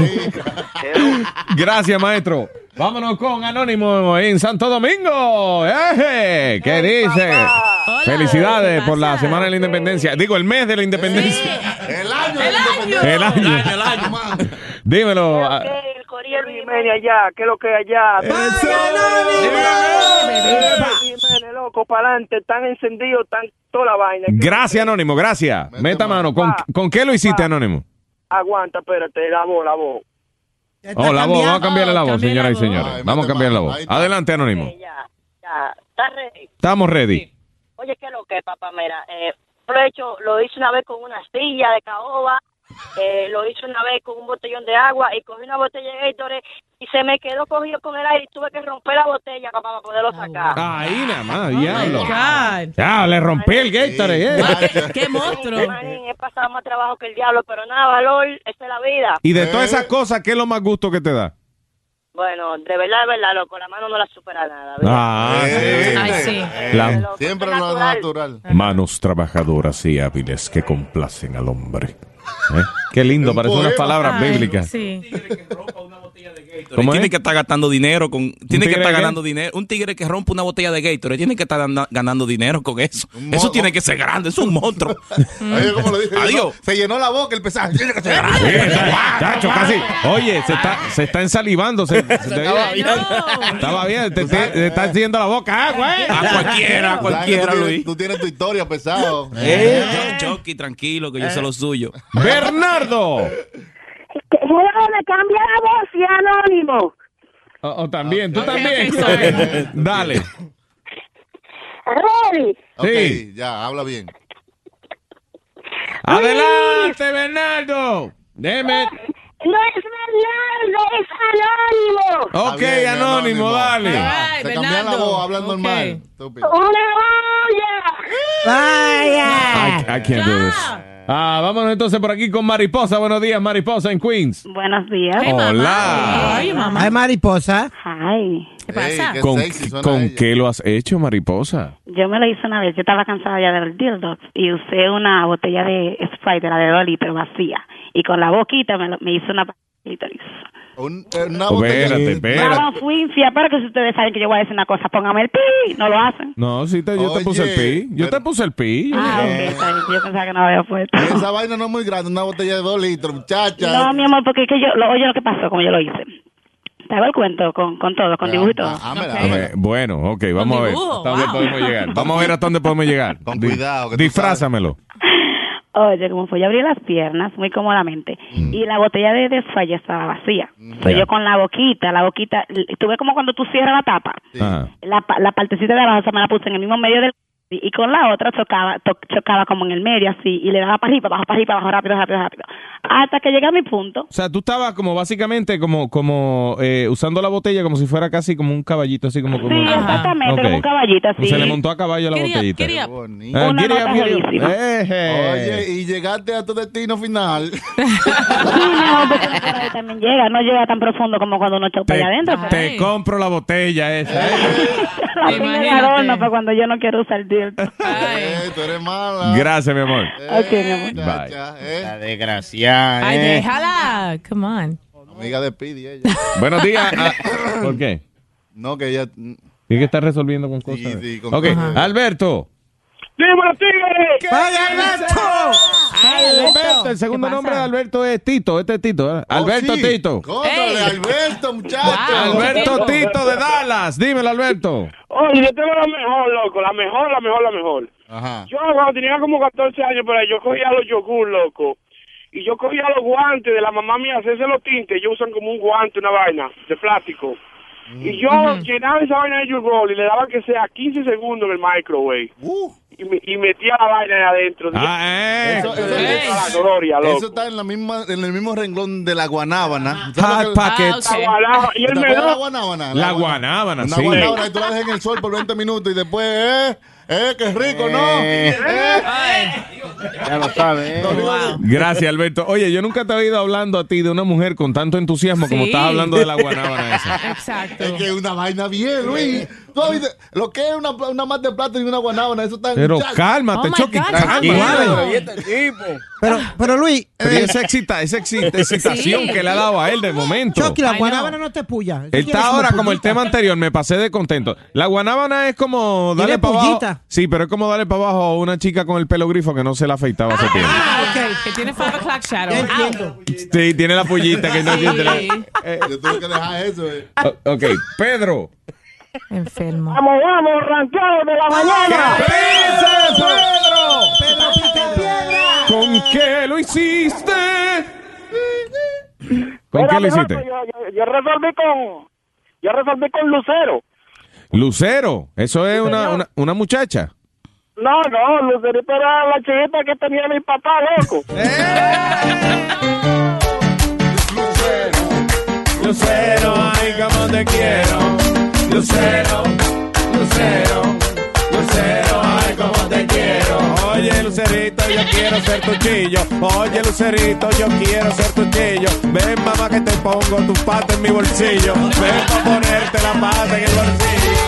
S3: Gracias, maestro. Vámonos con Anónimo en Santo Domingo. ¡Eh! ¿Qué dice? Felicidades por la Semana de la Independencia. Digo, el mes de la Independencia.
S5: El año
S4: El año.
S3: El año.
S26: El año.
S3: Dímelo. ah,
S41: El Luis Jiménez allá, ¿qué es lo que hay allá? Jiménez, loco, para adelante, están encendidos, están toda la vaina.
S3: Gracias, Anónimo. Gracias. Meta mano. ¿Con, ¿Con qué lo hiciste, Anónimo?
S41: Aguanta, espérate, la voz, la voz.
S3: Oh, la voz. Vamos a cambiarle la voz, señoras y señores. Vamos a cambiar la voz. Adelante, Anónimo.
S41: Ya, ya, está ready.
S3: Estamos ready.
S41: Oye, ¿qué es lo que, papá? Mira, eh, lo he hecho, lo hice una vez con una silla de caoba, eh, lo hice una vez con un botellón de agua y cogí una botella de Gatorade y se me quedó cogido con el aire y tuve que romper la botella papá, para poderlo sacar.
S3: Ahí nada más,
S4: Oh
S3: diablo. Ya, le rompí el Gatorade. eh.
S4: ¡Qué monstruo!
S41: Manín, he pasado más trabajo que el diablo, pero nada, valor, esa es la vida.
S3: Y de todas esas cosas, ¿qué es lo más gusto que te da?
S41: Bueno, de verdad, de verdad, loco, la mano no la supera nada. ¿verdad?
S3: Ah, sí.
S4: Ay, sí.
S3: La-
S5: Siempre lo natural.
S3: manos trabajadoras y hábiles que complacen al hombre. ¿Eh? Qué lindo, parece unas palabras bíblicas.
S4: Sí.
S3: ¿Cómo
S8: tiene
S3: es?
S8: que estar gastando dinero con tiene que estar
S3: qué?
S8: ganando dinero un tigre que rompe una botella de Gatorade tiene que estar gana- ganando dinero con eso eso tiene que ser grande es un monstruo
S5: Oye, ¿cómo lo dije?
S8: Adiós.
S5: Se llenó la boca el pesaje. Tiene que ser grande.
S3: Chacho, casi. Oye, se está, se está ensalivando. Se, se te-
S5: Estaba bien.
S3: Estaba bien, te, te- te está haciendo la boca. Ah, güey.
S8: a cualquiera a cualquiera
S5: tú, tienes,
S8: Luis
S5: tú tienes tu historia pesado.
S8: eh, Chucky tranquilo que yo sé lo suyo
S3: Bernardo.
S35: Juego me cambia la voz y anónimo.
S3: O, o también, tú
S4: Ok,
S3: también. Dale.
S35: Ready.
S5: Ok,
S3: Sí.
S5: ya, habla bien.
S3: Adelante, Bernardo. Deme.
S35: No es Bernardo, es Anónimo.
S3: Ok, anónimo, dale.
S5: Te cambian la voz, hablan normal. Estúpido.
S35: Una olla.
S10: Vaya.
S3: I, I can't do this. Ah, vámonos entonces por aquí con Mariposa. Buenos días, Mariposa en Queens.
S42: Buenos días.
S3: Hola.
S10: Ay, mariposa.
S42: Ay.
S11: ¿Qué pasa?
S5: qué
S3: ¿Con,
S5: sexy
S3: con qué lo has hecho, Mariposa?
S42: Yo me lo hice una vez. Yo estaba cansada ya del dildo y usé una botella de Sprite, de la de Dolly, pero vacía. Y con la boquita me, lo- me hice una.
S5: Un- eh, una
S3: Oh,
S5: botella-
S3: espérate, espérate.
S42: Estaba fuinfia, pero que si ustedes saben que yo voy a decir una cosa, póngame el pi. No lo hacen.
S3: No, sí, te, yo te puse el pi. Yo te puse el pi.
S42: Ah, ok, está bien, que Yo pensaba que no había puesto.
S5: Esa vaina no es muy grande, una botella de dos litros, muchacha.
S42: No, mi amor, porque es que yo, lo, oye lo que pasó, como yo lo hice. Te hago el cuento con, con todo, con dibujo y todo.
S3: Eh, bueno, ok, vamos a ver. ¿Hasta dónde podemos llegar? Vamos a ver hasta dónde podemos llegar.
S5: Con cuidado, que
S3: Disfrázamelo.
S42: Oye, como fue, yo abrí las piernas muy cómodamente
S3: Mm.
S42: y la botella de desfalla estaba vacía. Pues
S3: Ya.
S42: yo con la boquita, la boquita, tuve como cuando tú cierras la tapa,
S3: Ajá.
S42: la, la partecita de abajo se me la puse en el mismo medio del y con la otra chocaba to- chocaba como en el medio así y le daba para arriba, para abajo, para arriba, para abajo, rápido, rápido, rápido. Hasta que llegué a mi punto.
S3: O sea, tú estabas como básicamente como como eh, usando la botella como si fuera casi como un caballito, así como como.
S42: Sí, exactamente, como un caballito así.
S3: Se le montó a caballo la
S42: Quería-
S3: botellita.
S42: quería- Una nota.
S3: Eje.
S5: Oye, y llegaste a tu destino final.
S42: Sí, no, porque ahí también llega, no llega tan profundo como cuando uno choca
S3: Te,
S42: allá adentro. pero-
S3: te compro la botella esa. ¿eh?
S42: La primera adorno para cuando yo no quiero usar el dildo.
S5: Eh, tú eres mala.
S3: Gracias, mi amor.
S42: Ok, mi amor.
S3: Bye.
S5: La
S3: desgraciada.
S4: Ay, déjala. Come on.
S5: Amiga de Pidi, ella.
S3: Buenos días. ah, ¿Por qué?
S5: No, que ella.
S3: Tiene que estar resolviendo con cosas.
S5: sí, con
S3: ok,
S5: cosas.
S3: Alberto.
S21: ¡Dímelo, tigre!
S10: ¡Vaya, Alberto!
S3: Ay, Alberto, el segundo nombre de Alberto es Tito, este es Tito. ¿eh? Alberto
S5: Oh, sí.
S3: Tito.
S5: Cóntrale, Alberto, muchacho.
S3: Alberto Tito de Dallas. Dímelo, Alberto.
S21: Oye, yo tengo la mejor, loco. La mejor, la mejor, la mejor.
S5: Ajá.
S21: Yo cuando tenía como 14 años, por ahí, yo cogía los yogur, loco. Y yo cogía los guantes de la mamá mía, hacerse los tintes. Ellos usan como un guante, una vaina de plástico. Y yo llenaba esa vaina de yogur y le daba que sea 15 segundos en el microwave. Y, me- y metía la vaina ahí adentro.
S3: Ah, eh.
S5: Eso, eso-
S21: es la gloria, loco.
S5: eso está en, la misma, en el mismo renglón de la guanábana.
S3: Hot Pockets.
S21: La guanábana. Y
S5: ¿Te
S21: el
S5: acuerdas de la guanábana?
S3: La guanábana, sí.
S5: guanábana y tú la dejas en el sol por 20 minutos y después, eh, eh, qué rico, ¿no? Eh,
S39: Ya lo sabes.
S3: Gracias, Alberto. Oye, yo nunca te he oído hablando a ti de una mujer con tanto entusiasmo como estás hablando de la guanábana esa.
S4: Exacto.
S5: Es que es una vaina bien, Luis. Tú has visto- lo que es una, una más de plata y una guanábana, eso está
S3: Pero
S5: muchacho.
S3: cálmate,
S4: Oh
S3: Chucky.
S39: ¿Y este tipo?
S10: Pero, pero Luis,
S3: Pero
S10: eh,
S3: esa, excita, esa excita- excitación
S4: Sí.
S3: que le ha dado a él de momento.
S10: Chucky, la guanábana
S4: no.
S10: te puya.
S3: Él está ahora como el tema anterior, me pasé de contento. La guanábana es como darle
S10: Tiene
S3: para abajo. Sí, pero es como darle para abajo a una chica con el pelo grifo que no se la afeitaba hace tiempo.
S4: Que tiene five o'clock shadow.
S10: Entiendo.
S3: Sí, tiene la pullita que no
S4: Sí.
S3: siente la-
S5: Yo tuve que dejar eso. eh.
S3: Ok, Pedro.
S4: Enfermo.
S21: Vamos, vamos, arrancado de la mañana.
S3: ¿Con qué lo hiciste? ¿Con
S21: Mira,
S3: qué lo hiciste?
S21: Yo, yo- yo resolví con. Yo resolví con Lucero.
S3: Lucero, eso es una, una, una muchacha.
S21: No, no, Lucerito era la chiquita que tenía mi papá, loco.
S3: Lucero, ay, cómo te quiero. Lucero, Lucero, Lucero, ay, cómo te quiero. Oye, Lucerito, yo quiero ser tu chillo. Oye, Lucerito, yo quiero ser tu chillo. Ven, mamá, que te pongo tu pata en mi bolsillo. Ven para ponerte la pata en el bolsillo.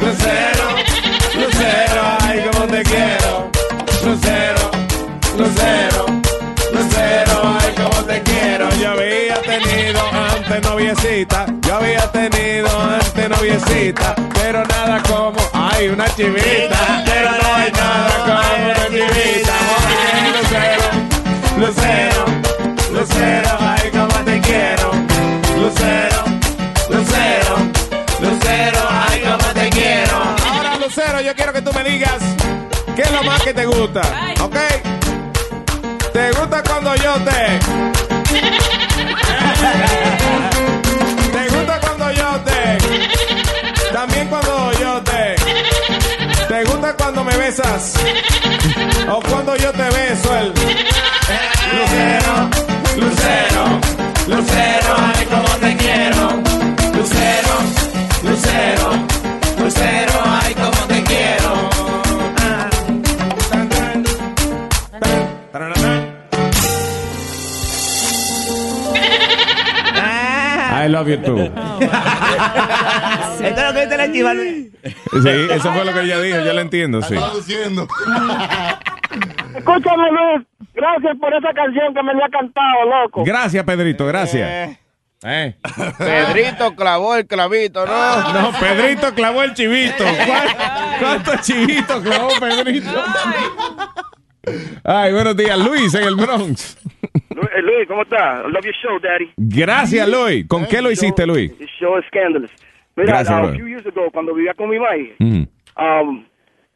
S3: Lucero, Lucero, ay, cómo te quiero. Lucero, Lucero, Lucero, ay, cómo te quiero. Yo había tenido antes noviecita, yo había tenido antes noviecita, pero nada como, ay, una chivita, pero no hay nada como una chivita. Lucero, Lucero, Lucero, ay, cómo te quiero. Lucero, Lucero, Lucero, ay, cómo te quiero. Ahora, Lucero, yo quiero que tú me digas qué es lo más que te gusta, ¿ok? ¿Te gusta cuando yo te... ¿Te gusta cuando yo te... También cuando yo te... ¿Te gusta cuando me besas? O cuando yo te beso el Lucero, Lucero, Lucero, I love you too.
S39: Esto es lo que dice la chiva, Luis.
S3: Sí, eso fue lo que ella dijo, yo lo entiendo, sí.
S43: Escúchame, Luis. Gracias por esa canción que me había cantado, loco.
S3: Gracias, Pedrito, gracias. Eh.
S39: Pedrito clavó el clavito, ¿no?
S3: No, Pedrito clavó el chivito. ¿Cuál- ¿Cuántos chivitos clavó Pedrito? Ay, buenos días, Luis, en el Bronx.
S26: Eh, Luis, ¿cómo estás? Love your show, Daddy.
S3: Gracias, Luis. ¿Con qué lo hiciste, Luis?
S26: Show is scandalous. Mira,
S3: Gracias,
S26: uh, a few years ago, cuando vivía con mi madre,
S3: Mm.
S26: um,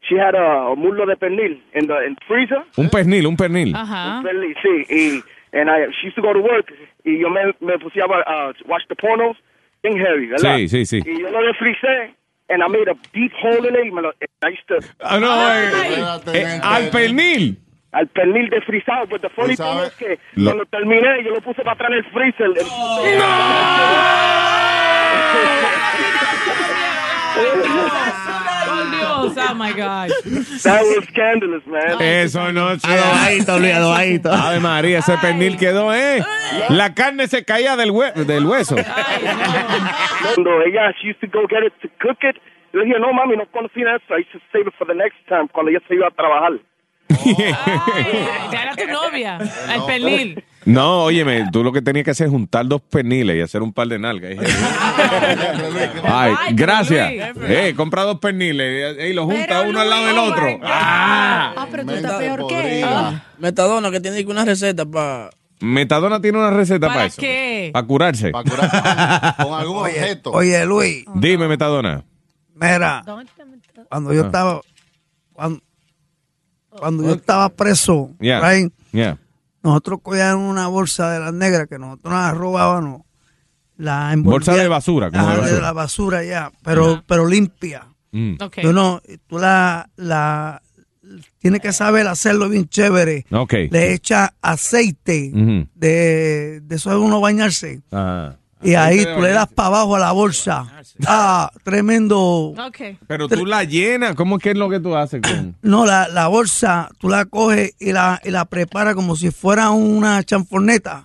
S26: she had a, a muslo de pernil in the in the freezer.
S3: Un pernil, un pernil.
S26: Un pernil, sí. Y, and I, she used to go to work, y yo me, me pusía a uh, watch the pornos in heavy, ¿verdad?
S3: Sí, sí, sí.
S26: Y yo lo desfricé, and I made a deep hole in it, y me lo, I used to...
S3: Ah, no, eh, eh, al pernil.
S26: Al pernil desfrizado, pues the funny thing es que
S3: Lo-
S26: cuando terminé, yo lo puse para atrás en el freezer. el-
S4: Oh, Dios, oh my God.
S26: That was scandalous, man.
S3: Eso no
S39: Adobadito, Luis, adobadito.
S3: Ave María, ese pernil quedó, ¿eh? La carne se caía del, hue- del hueso.
S26: Cuando ella, she used to go get it to cook it. Yo dije, no, mami, no cocina eso. I should save it for the next time, cuando ella se iba a trabajar.
S4: Ya era tu novia, el pernil.
S3: No, óyeme, tú lo que tenías que hacer es juntar dos perniles y hacer un par de nalgas. Ay, gracias. Eh, compra dos perniles y los junta uno al lado del otro. Ah,
S11: Ah, pero tú estás peor que él.
S39: Metadona, que tiene una receta para.
S3: Metadona tiene una receta para,
S4: ¿Para
S3: eso.
S4: qué?
S3: Para curarse.
S5: Con algún objeto.
S2: Oye, Luis,
S3: Dime, Metadona.
S2: mira, cuando yo estaba, cuando, cuando yo estaba preso,
S3: Yeah.
S2: right,
S3: Yeah.
S2: nosotros cogíamos una bolsa de las negras que nosotros las robábamos, la
S3: Bolsa de basura, como
S2: Ajá,
S3: de
S2: la basura ya, pero, pero limpia.
S3: Mm.
S4: Ok.
S2: Tú no, tú la, la, tienes que saber hacerlo bien chévere.
S3: Ok.
S2: Le echa aceite de, de eso de uno bañarse.
S3: Ajá.
S2: Y ahí tú le das para abajo a la bolsa. Ah, tremendo.
S4: Ok.
S3: Pero tú la llenas, ¿cómo es que es lo que tú haces con?
S2: No, la, la bolsa tú la coges y la, y la preparas como si fuera una chanforneta.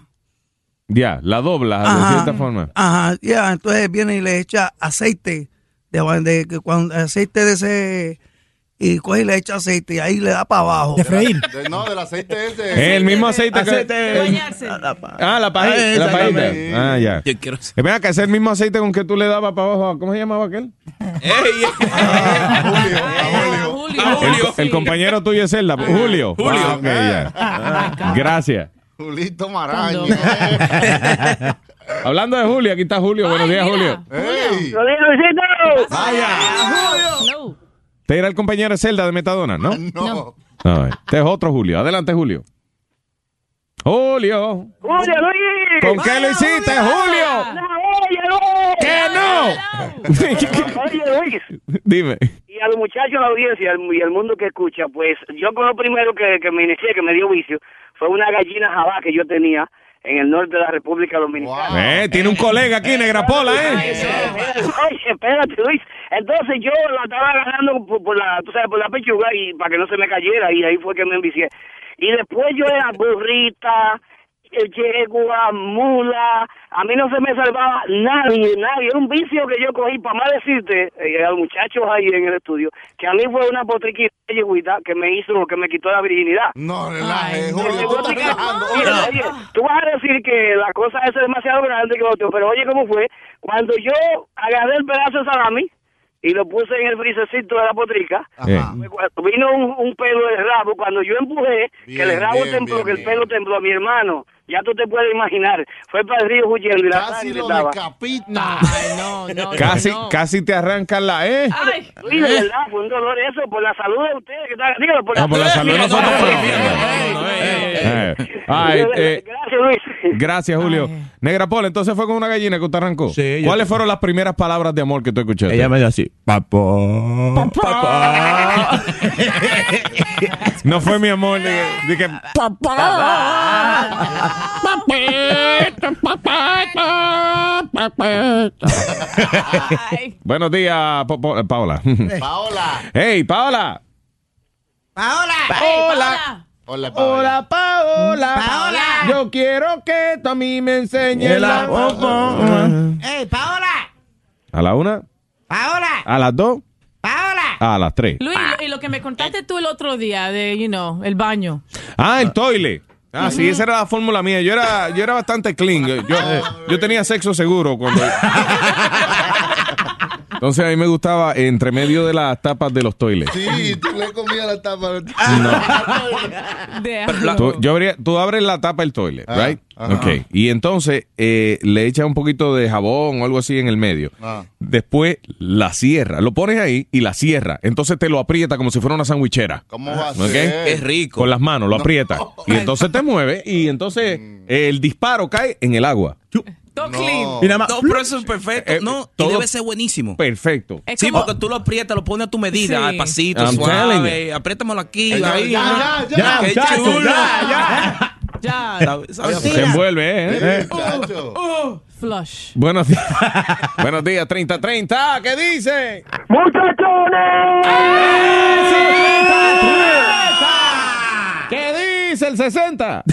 S3: Ya, la doblas de cierta forma.
S2: Ajá, ya, entonces viene y le echa aceite, de, de, que cuando, aceite de ese, y coge y le echa aceite y ahí le da para abajo.
S20: De freír.
S5: De- no, del aceite ese.
S3: Es el mismo aceite, que...
S39: Aceite
S3: el- Ah, la pajita.
S39: Ah,
S3: la pajita. Ah, ya.
S33: Yo quiero
S3: Es verdad que es el mismo aceite con que tú le dabas para abajo. ¿Cómo se llamaba aquel?
S4: Julio.
S3: El, el compañero tuyo es Zelda. Julio.
S33: Julio.
S3: Ah, ya. Gracias.
S5: Julito Maraño.
S3: Hablando de Julio, aquí está Julio. Buenos días, Julio.
S5: ¡Ey!
S4: No.
S3: Te era el compañero Zelda de Metadona, ¿no?
S5: No.
S3: No, este es otro Julio. Adelante, Julio. Julio.
S43: Julio, Luis.
S3: ¿Con qué lo hiciste, Julio? ¿Qué no?
S26: Oye, Luis,
S3: Dime.
S26: y a los muchachos de la audiencia y al, y al mundo que escucha, pues yo con lo primero que, que me inicié, que me dio vicio, fue una gallina jabá que yo tenía en el norte de la República Dominicana.
S3: Eh, tiene un colega aquí, Negrapola, ¿eh?
S26: Oye, espérate, Luis. Entonces yo la estaba agarrando por, por la, tú sabes, por la pechuga y para que no se me cayera y ahí fue que me envicié. Y después yo era burrita, yegua, mula, a mí no se me salvaba nadie, nadie. Era un vicio que yo cogí, para más decirte, eh, a los muchachos ahí en el estudio, que a mí fue una potriquita yegüita que me hizo, que me quitó la virginidad.
S5: No, relaje, Julio. Tú
S26: a
S5: estás relajando.
S26: Oye, vas a decir que la cosa es demasiado grande que otro, pero oye cómo fue. Cuando yo agarré el pedazo de salami y lo puse en el frisecito de la potrica, cuando vino un, un pelo del rabo. Cuando yo empujé, que el rabo
S5: bien,
S26: tembló,
S5: bien,
S26: que el pelo tembló, mi hermano, ya tú te puedes imaginar, fue para el río huyendo y la
S5: Casi lo
S26: estaba.
S5: decapita.
S4: Ay, no, no, no,
S3: Casi,
S4: no.
S3: casi te arrancan la E.
S4: Ay.
S26: Luis, de verdad, fue un dolor eso, por la salud de ustedes, que están, dígalo, por
S3: por la salud de nosotros.
S33: No, no, no, eh, eh, eh.
S3: Eh, Ay, eh,
S26: Gracias, Luis.
S3: Gracias, Julio. Negra Paul, entonces fue con una gallina que usted arrancó. ¿Cuáles fueron las primeras palabras de amor que tú escuchaste?
S2: Ella me dio así. Papá. Papá.
S3: No fue mi amor. Dije, dije, Buenos días, Po- Paola.
S5: Paola.
S3: Hey, Paola.
S10: Paola.
S3: Hola.
S5: Hola,
S3: Hola, Paola.
S10: Paola.
S3: Yo quiero que tú a mí me enseñes la...
S10: ¡Ey, Paola!
S3: ¿A la una?
S10: ¡Paola!
S3: ¿A las dos?
S10: ¡Paola!
S3: A las tres.
S4: Luis, y lo que me contaste tú el otro día de, you know, el baño.
S3: Ah, el toile. Ah, sí, esa era la fórmula mía. Yo era, yo era bastante clean. Yo, yo tenía sexo seguro cuando. Entonces a mí me gustaba entre medio de las tapas de los toiles.
S5: Sí, tú le comías la tapa.
S3: Tú, yo abría- tú abres la tapa del toilet,
S5: Ah,
S3: right?
S5: ajá.
S3: Ok. Y entonces eh, le echas un poquito de jabón o algo así en el medio.
S5: Ah.
S3: Después la cierra. Lo pones ahí y la cierra. Entonces te lo aprieta como si fuera una sandwichera.
S5: ¿Cómo va a
S3: ¿Ok?
S5: ser?
S8: Es rico.
S3: Con las manos lo aprieta. Y entonces te mueve y entonces
S5: Mm.
S3: el disparo cae en el agua.
S4: Todo clean.
S2: Y nada más.
S8: No, pero eso es perfecto.
S3: Eh,
S8: no,
S3: todo-
S8: y debe ser buenísimo.
S3: Perfecto.
S4: Es
S8: Sí,
S4: como-
S8: porque tú lo aprietas, lo pones a tu medida,
S4: Sí.
S8: al pasito,
S3: I'm
S8: suave. Apriétamelo aquí,
S5: Ya,
S8: ahí.
S5: ya,
S8: ¿no?
S5: ya, ya.
S2: Ya, muchacho,
S8: chulo.
S2: ya,
S4: Ya.
S8: ¿Sabes? ¿Sabes?
S3: Se envuelve, ¿eh? Eh.
S5: Muchacho.
S4: Oh, flush.
S3: Buenos días. Buenos días, 3030. ¿Qué dice?
S26: ¡Muchachones!
S3: ¿Qué dice el 60?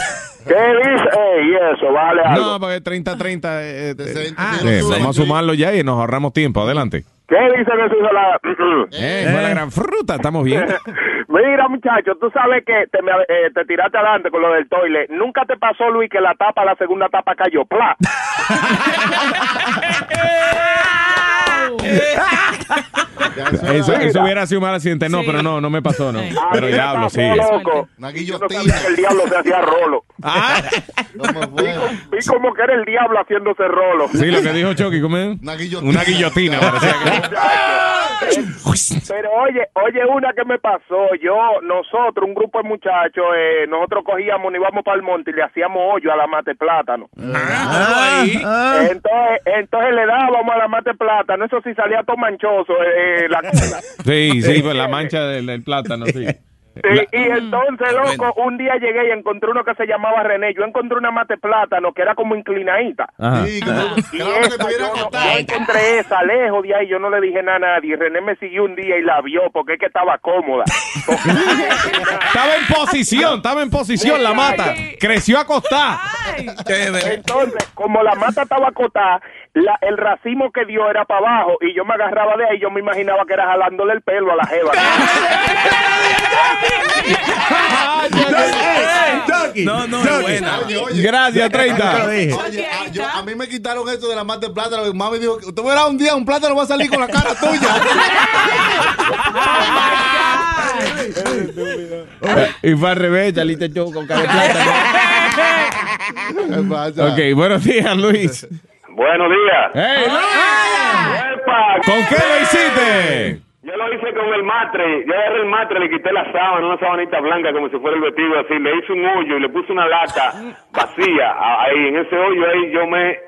S26: ¿Qué dice? Ey, eso, vale algo.
S3: No, porque 3030. eh, eh, eh,
S5: sí, sube.
S3: vamos a sumarlo ya y nos ahorramos tiempo. Adelante.
S26: ¿Qué dice que se hizo la...
S3: Eh, fue la gran fruta. ¿Estamos bien?
S26: Mira, muchacho, tú sabes que te, me- eh, te tiraste adelante con lo del toile. Nunca te pasó, Luis, que la tapa, la segunda tapa cayó. ¡Pla!
S3: Eso, eso hubiera sido un mal accidente. No,
S4: Sí.
S3: pero no, no me pasó, no.
S4: Sí.
S26: A
S3: Pero diablo, sí.
S26: loco.
S5: Una
S26: Yo no
S5: guillotina.
S26: que el diablo se hacía rolo.
S3: Ah.
S26: Vi como que era el diablo haciéndose rolo.
S3: sí, lo que dijo Chucky, ¿cómo es?
S5: Una guillotina.
S3: Una guillotina, parecía que-
S26: Pero oye, oye una que me pasó, yo, nosotros, un grupo de muchachos, eh, nosotros cogíamos, nos íbamos para el monte y le hacíamos hoyo a la mate plátano.
S2: Ah, ah.
S26: Entonces, entonces le dábamos a la mate plátano, eso sí salía todo manchoso, eh, eh, la cola.
S3: Sí, sí, pues la mancha del, del plátano, sí.
S26: Sí, y entonces, loco, un día llegué y encontré uno que se llamaba René. Yo encontré una mate plátano que era como inclinadita.
S3: Ajá.
S5: Sí, como,
S26: Y
S5: claro que
S26: esa,
S5: estuviera
S26: yo, no-
S5: acostada.
S26: yo encontré esa lejos de ahí, yo no le dije nada a nadie. René me siguió un día y la vio porque es que estaba cómoda.
S3: Estaba en posición, estaba en posición la mata. Creció acostada.
S26: Entonces, como la mata estaba acotada, la, el racimo que dio era para abajo y yo me agarraba de ahí, yo me imaginaba que era jalándole el pelo a la jeva.
S8: No, no, es buena.
S5: Oye, oye.
S3: Gracias, 30.
S5: Oye, a, yo- a mí me quitaron eso de la mata de plátano. Mi mami dijo, usted verá un día un plátano va a salir con la cara tuya.
S3: Y fue al revés, Chalita echó con cara de plátano. Ok, buenos días, Luis.
S26: Buenos días.
S3: Hey, Luis. ¿Con qué lo hiciste?
S26: Yo lo hice con el matre. Yo agarré el matre, le quité la sábana, una sabanita blanca como si fuera el vestido así. Le hice un hoyo y le puse una lata vacía. Ahí, en ese hoyo ahí yo me,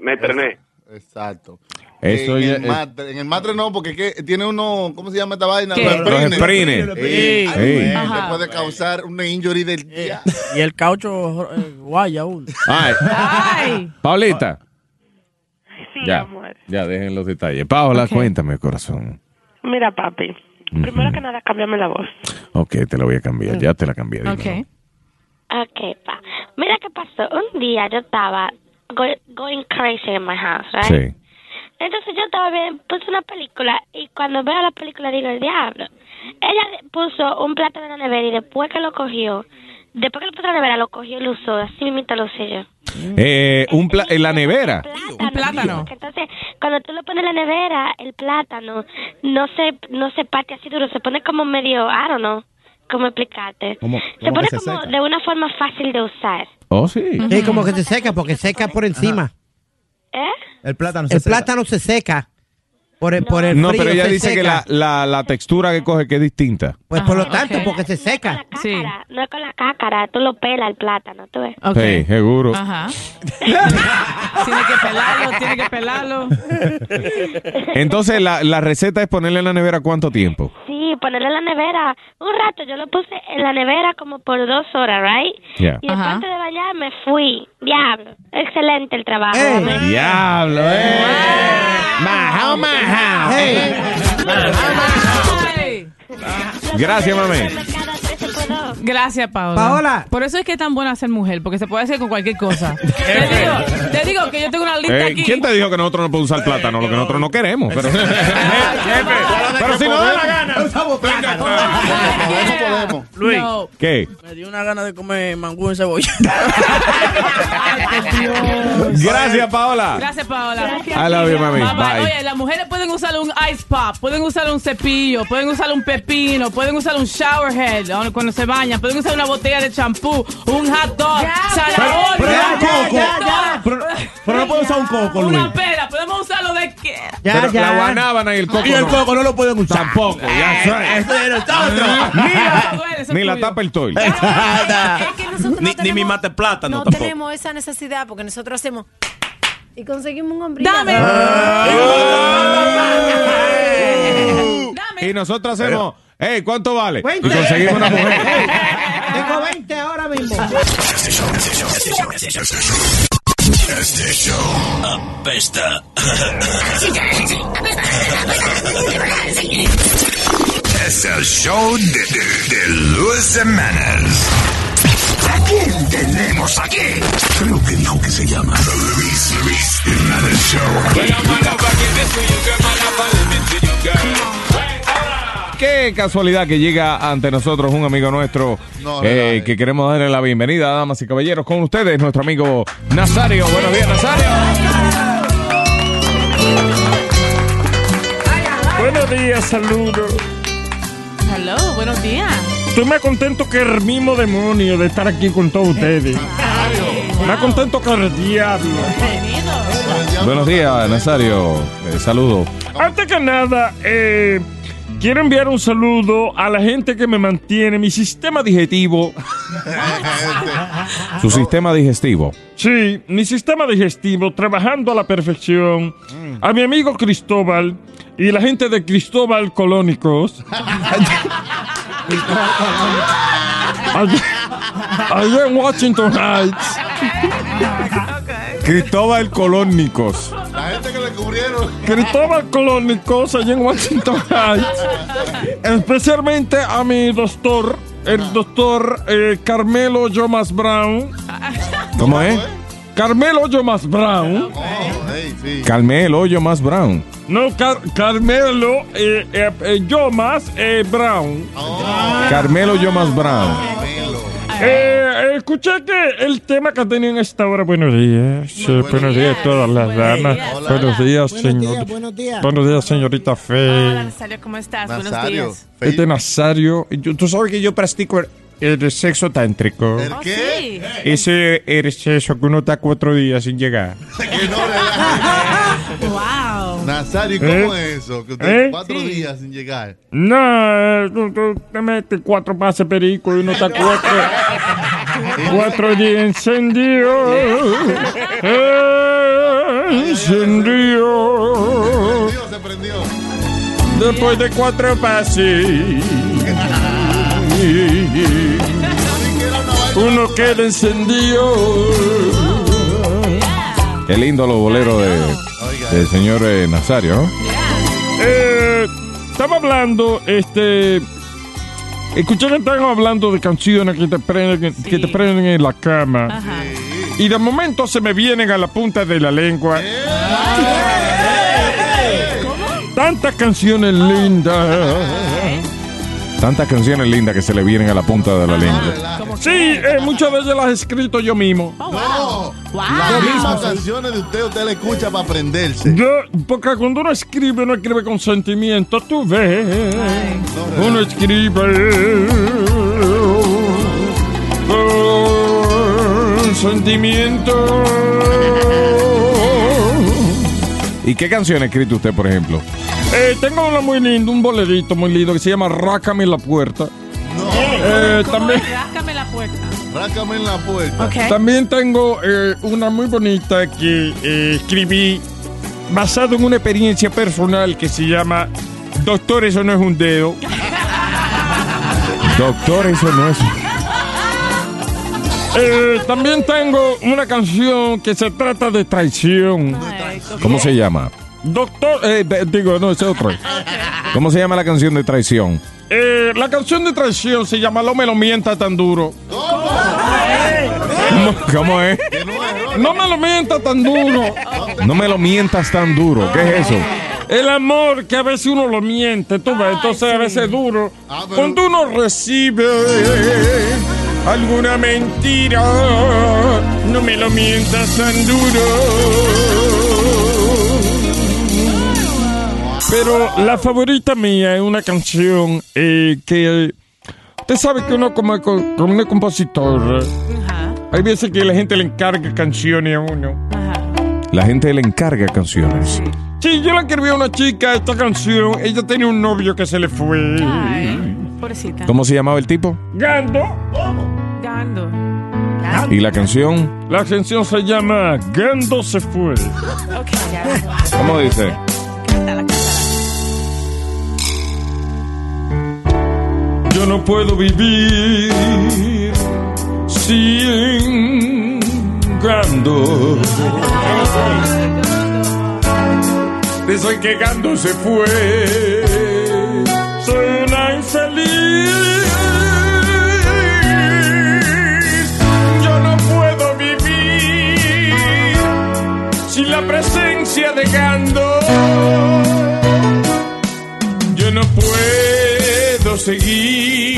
S26: me trené.
S5: Exacto.
S3: Eso
S5: en,
S3: ya
S5: el
S3: es-
S5: matre, en el matre no, porque es que tiene uno, ¿cómo se llama esta vaina?
S4: ¿Qué?
S3: Los sprinters.
S5: Sí.
S3: Sí.
S5: Puede causar una injury del día.
S6: Y el caucho eh, guaya aún.
S3: Ay,
S4: Ay.
S3: Paulita. Ya,
S7: amor.
S3: ya dejen los detalles. Paola, cuéntame, corazón.
S7: Mira, papi. Primero que nada, cámbiame la voz.
S3: Ok, te la voy a cambiar. Ya te la cambié. dímelo.
S4: Ok.
S35: Ok, pa. Mira qué pasó. Un día yo estaba go- going crazy in my house, right?
S3: Sí.
S35: Entonces yo estaba viendo, puse una película y cuando veo la película digo, el diablo. Ella puso un plato en la nevera y después que lo cogió, después que lo puso en la nevera, lo cogió y lo usó. Así mismo lo usé yo.
S3: Eh, un pla- en la nevera.
S4: Un plátano.
S35: Entonces, cuando tú lo pones en la nevera, el plátano no se, no se parte así duro, se pone como medio, I don't know, cómo explicarte.
S44: ¿Cómo-
S35: se
S44: cómo
S35: pone
S44: se
S35: como
S44: seca?
S35: de una forma fácil de usar.
S3: Oh, sí.
S10: Sí, como que se seca porque seca por encima.
S35: ¿Eh?
S44: El plátano se
S10: El
S44: seca.
S10: plátano se seca. Por el, por el
S3: No,
S10: frío
S3: pero ella
S10: se
S3: dice que la, la, la textura que coge que es distinta.
S10: Pues por lo tanto, porque se seca.
S35: Sí. No es con la cácara, tú lo pelas el plátano, tú ves.
S3: Sí, seguro.
S4: Ajá. tiene que pelarlo, tiene que pelarlo.
S3: Entonces, la, la receta es ponerle en la nevera cuánto tiempo.
S35: Sí, ponerlo en la nevera un rato. Yo lo puse en la nevera como por dos horas, ¿right?
S3: Yeah.
S35: Y después antes de bañar me fui. Diablo. Excelente el trabajo.
S3: Diablo, eh. Majao, majao. Gracias, mami.
S4: Gracias, Paola.
S10: Paola.
S4: Por eso es que es tan buena ser mujer, porque se puede hacer con cualquier cosa. te, digo, te digo que yo tengo una lista
S3: Eh,
S4: aquí.
S3: ¿Quién te dijo que nosotros no podemos usar plátano? Lo que nosotros no queremos. Pero, pero si nos da la gana.
S2: Luis,
S3: ¿Qué?
S2: me dio una gana de comer mangú en cebolla.
S3: Gracias, Paola.
S4: Gracias, Paola.
S3: I love you, mami.
S4: Bye, bye.
S3: Bye.
S4: Oye, las mujeres pueden usar un ice pop, pueden usar un cepillo, pueden usar un pepino, pueden usar un shower head ¿no? cuando se bañan, pueden usar una botella de champú, un hot dog, zanahoria,
S45: Pero
S4: un
S45: coco.
S4: dog,
S45: Pero, pero no puedo usar un coco, Luis.
S4: una pera, podemos usar lo de que.
S3: Pero la guanábana y el coco.
S45: Y el
S3: no.
S45: coco no lo pueden usar.
S3: Tampoco, ya sé.
S45: Eso es de nosotros.
S3: Ni la tapa el toy.
S11: Es que nosotros
S33: Ni,
S11: no
S33: ni mi
S11: tenemos,
S33: mate plátano
S11: no
S33: tampoco.
S11: tenemos esa necesidad porque nosotros hacemos y conseguimos un hombre.
S4: Dame.
S3: Y nosotros hacemos, hey, ¿cuánto vale? Y
S10: Veinte.
S3: conseguimos una mujer.
S10: Tengo 20 ahora mismo.
S8: Este show, este show, este show, este show, este show. Este show apesta. Es el show de, de, de Luis Jiménez. ¿A quién tenemos aquí? Creo que dijo que se llama Luis, Luis Jiménez
S3: Qué casualidad que llega ante nosotros un amigo nuestro
S5: No,
S3: eh, que queremos darle la bienvenida, damas y caballeros, con ustedes, nuestro amigo Nazario. Buenos días, Nazario.
S46: Buenos días, saludos.
S4: Buenos días.
S46: Estoy más contento que el mismo demonio de estar aquí con todos ustedes. Más contento que el diablo.
S3: Buenos días, Nazario. Eh, saludos.
S46: Antes que nada, eh, quiero enviar un saludo a la gente que me mantiene mi sistema digestivo.
S3: Su sistema digestivo.
S46: Sí, mi sistema digestivo trabajando a la perfección. A mi amigo Cristóbal y la gente de Cristóbal Colónicos. allá, en Washington Heights.
S3: Cristóbal Colónicos.
S5: La gente que le cubrieron.
S46: Cristóbal Colónicos allá en Washington Heights. Especialmente a mi doctor, el doctor eh, Carmelo Jomas Brown.
S3: ¿Cómo es?
S46: Carmelo Jomas Brown.
S3: Calme el hoyo más brown.
S46: No, Car- Carmelo eh, eh, eh, Jomas eh, Brown.
S3: Carmelo Yomas Brown.
S46: Eh, escuché que el tema que tenía en esta hora. Buenos días. eh, buenos días a todas las damas. Buenos días, señor.
S20: buenos días.
S46: Buenos días, señorita
S4: Hola,
S46: Fe.
S4: Nazario, ¿cómo estás? Buenos días.
S46: Este Nazario. Yo- Tú sabes que yo practico el, sexo tántrico.
S5: ¿El qué?
S46: Ese el sexo que uno está cuatro días sin llegar.
S4: Wow.
S5: Nazario, ¿y ¿cómo
S46: ¿Eh?
S5: es eso? Que usted
S46: ¿Eh?
S5: cuatro
S46: Sí.
S5: días sin llegar.
S46: No, tú, tú te metes cuatro pases perico y uno está cuatro, cuatro días encendido. Eh, encendido.
S5: Se prendió.
S46: Después de cuatro pases. Uno queda encendido.
S3: Qué lindo los boleros de, del señor eh, Nazario, ¿no?
S46: Eh, estaba hablando, este. Escuché que estaban hablando de canciones que te prenden, que te prenden en la cama. Y de momento se me vienen a la punta de la lengua. Tantas canciones lindas.
S3: Tantas canciones lindas que se le vienen a la punta de la lengua.
S46: Sí, eh, muchas ellas las he escrito yo mismo.
S5: No. Las mismas canciones de usted, usted la escucha para aprenderse.
S46: Yo, porque cuando uno escribe, uno escribe con sentimiento, tú ves. Uno escribe con sentimiento.
S3: ¿Y qué canción ha escrito usted, por ejemplo?
S46: Eh, tengo una muy lindo, un bolerito muy lindo que se llama Rácame la puerta. No.
S4: Eh,
S46: también.
S4: Rácame la puerta.
S5: Rácame la puerta.
S46: También tengo eh, una muy bonita que eh, escribí basado en una experiencia personal que se llama Doctor, eso no es un dedo.
S3: Doctor, eso no es.
S46: Eh, también tengo una canción que se trata de traición.
S3: ¿Cómo se llama?
S46: Doctor, eh, digo, no, ese otro.
S3: ¿Cómo se llama la canción de traición?
S46: Eh, la canción de traición se llama No me lo mientas tan duro.
S3: ¿Cómo, es?
S46: No me lo mientas tan duro.
S3: No me lo mientas tan duro. ¿Qué es eso?
S46: El amor que a veces uno lo miente, tú ves, entonces a veces es duro. Cuando uno recibe alguna mentira, no me lo mientas tan duro. Pero la favorita mía es una canción eh, que. Usted sabe que uno, como, como un compositor, hay veces que la gente le encarga canciones a uno.
S3: La gente le encarga canciones.
S46: Sí, yo le escribí a una chica esta canción. Ella tenía un novio que se le fue.
S4: Ay, pobrecita.
S3: ¿Cómo se llamaba el tipo?
S46: Gando.
S4: Gando.
S3: ¿Y la canción?
S46: La canción se llama Gando se fue.
S3: ¿Cómo dice? Cántala, cántala.
S46: yo no puedo vivir sin Gando. Desde que Gando se fue seguir.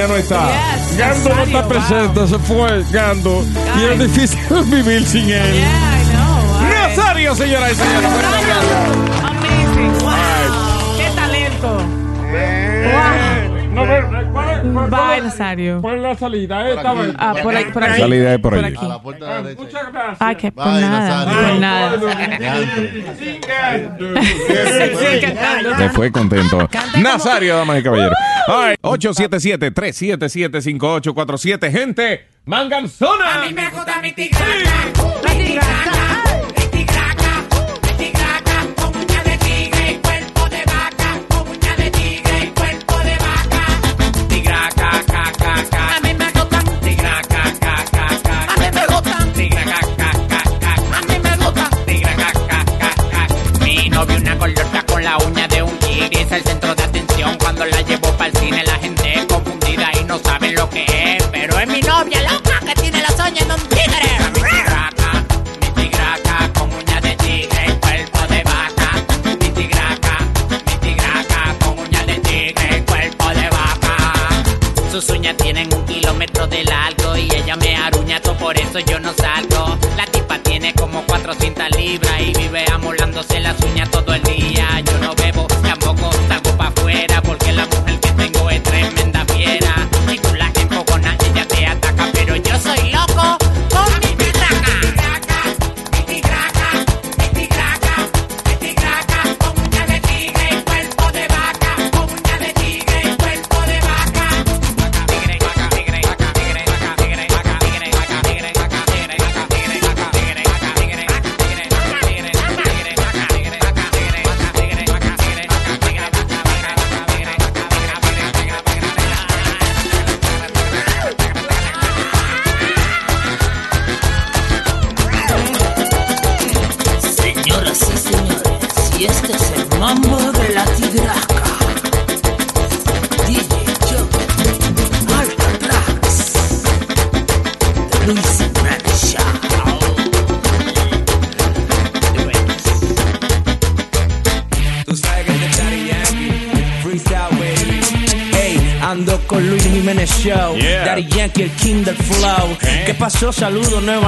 S3: ya no está.
S4: Yes,
S46: Gando no está presente, wow. se fue Gando. Y es difícil vivir sin él.
S4: Yeah, I know.
S3: Nazario, señora y señora.
S4: Amazing. Wow. Qué talento. Wow.
S46: No, pero, va el
S4: Sario.
S46: ¿Cuál es la salida? Eh, Por.
S4: Ah, por, ahí, por aquí.
S3: Salida es por,
S4: por
S3: allí.
S4: aquí.
S5: A la puerta de la derecha.
S46: Muchas gracias.
S4: Ah, que por nada.
S5: Nazario.
S4: Por nada.
S3: Te fue contento. Nazario, damas y caballeros. 877-377-5847. Gente, manganzona.
S12: A mí me gusta
S47: mi tigana, mi tigana. El centro de atención cuando la llevo para cine. La gente es confundida y no saben lo que es. Pero es mi novia loca que tiene los sueños en un tigre. Mi tigraca, con uñas de tigre cuerpo de vaca. Mi tigraca, con uñas de tigre cuerpo de vaca. Sus uñas tienen un kilómetro de largo y ella me aruña, todo por eso yo no salgo. La tipa tiene como 400 libras y vive amolándose las uñas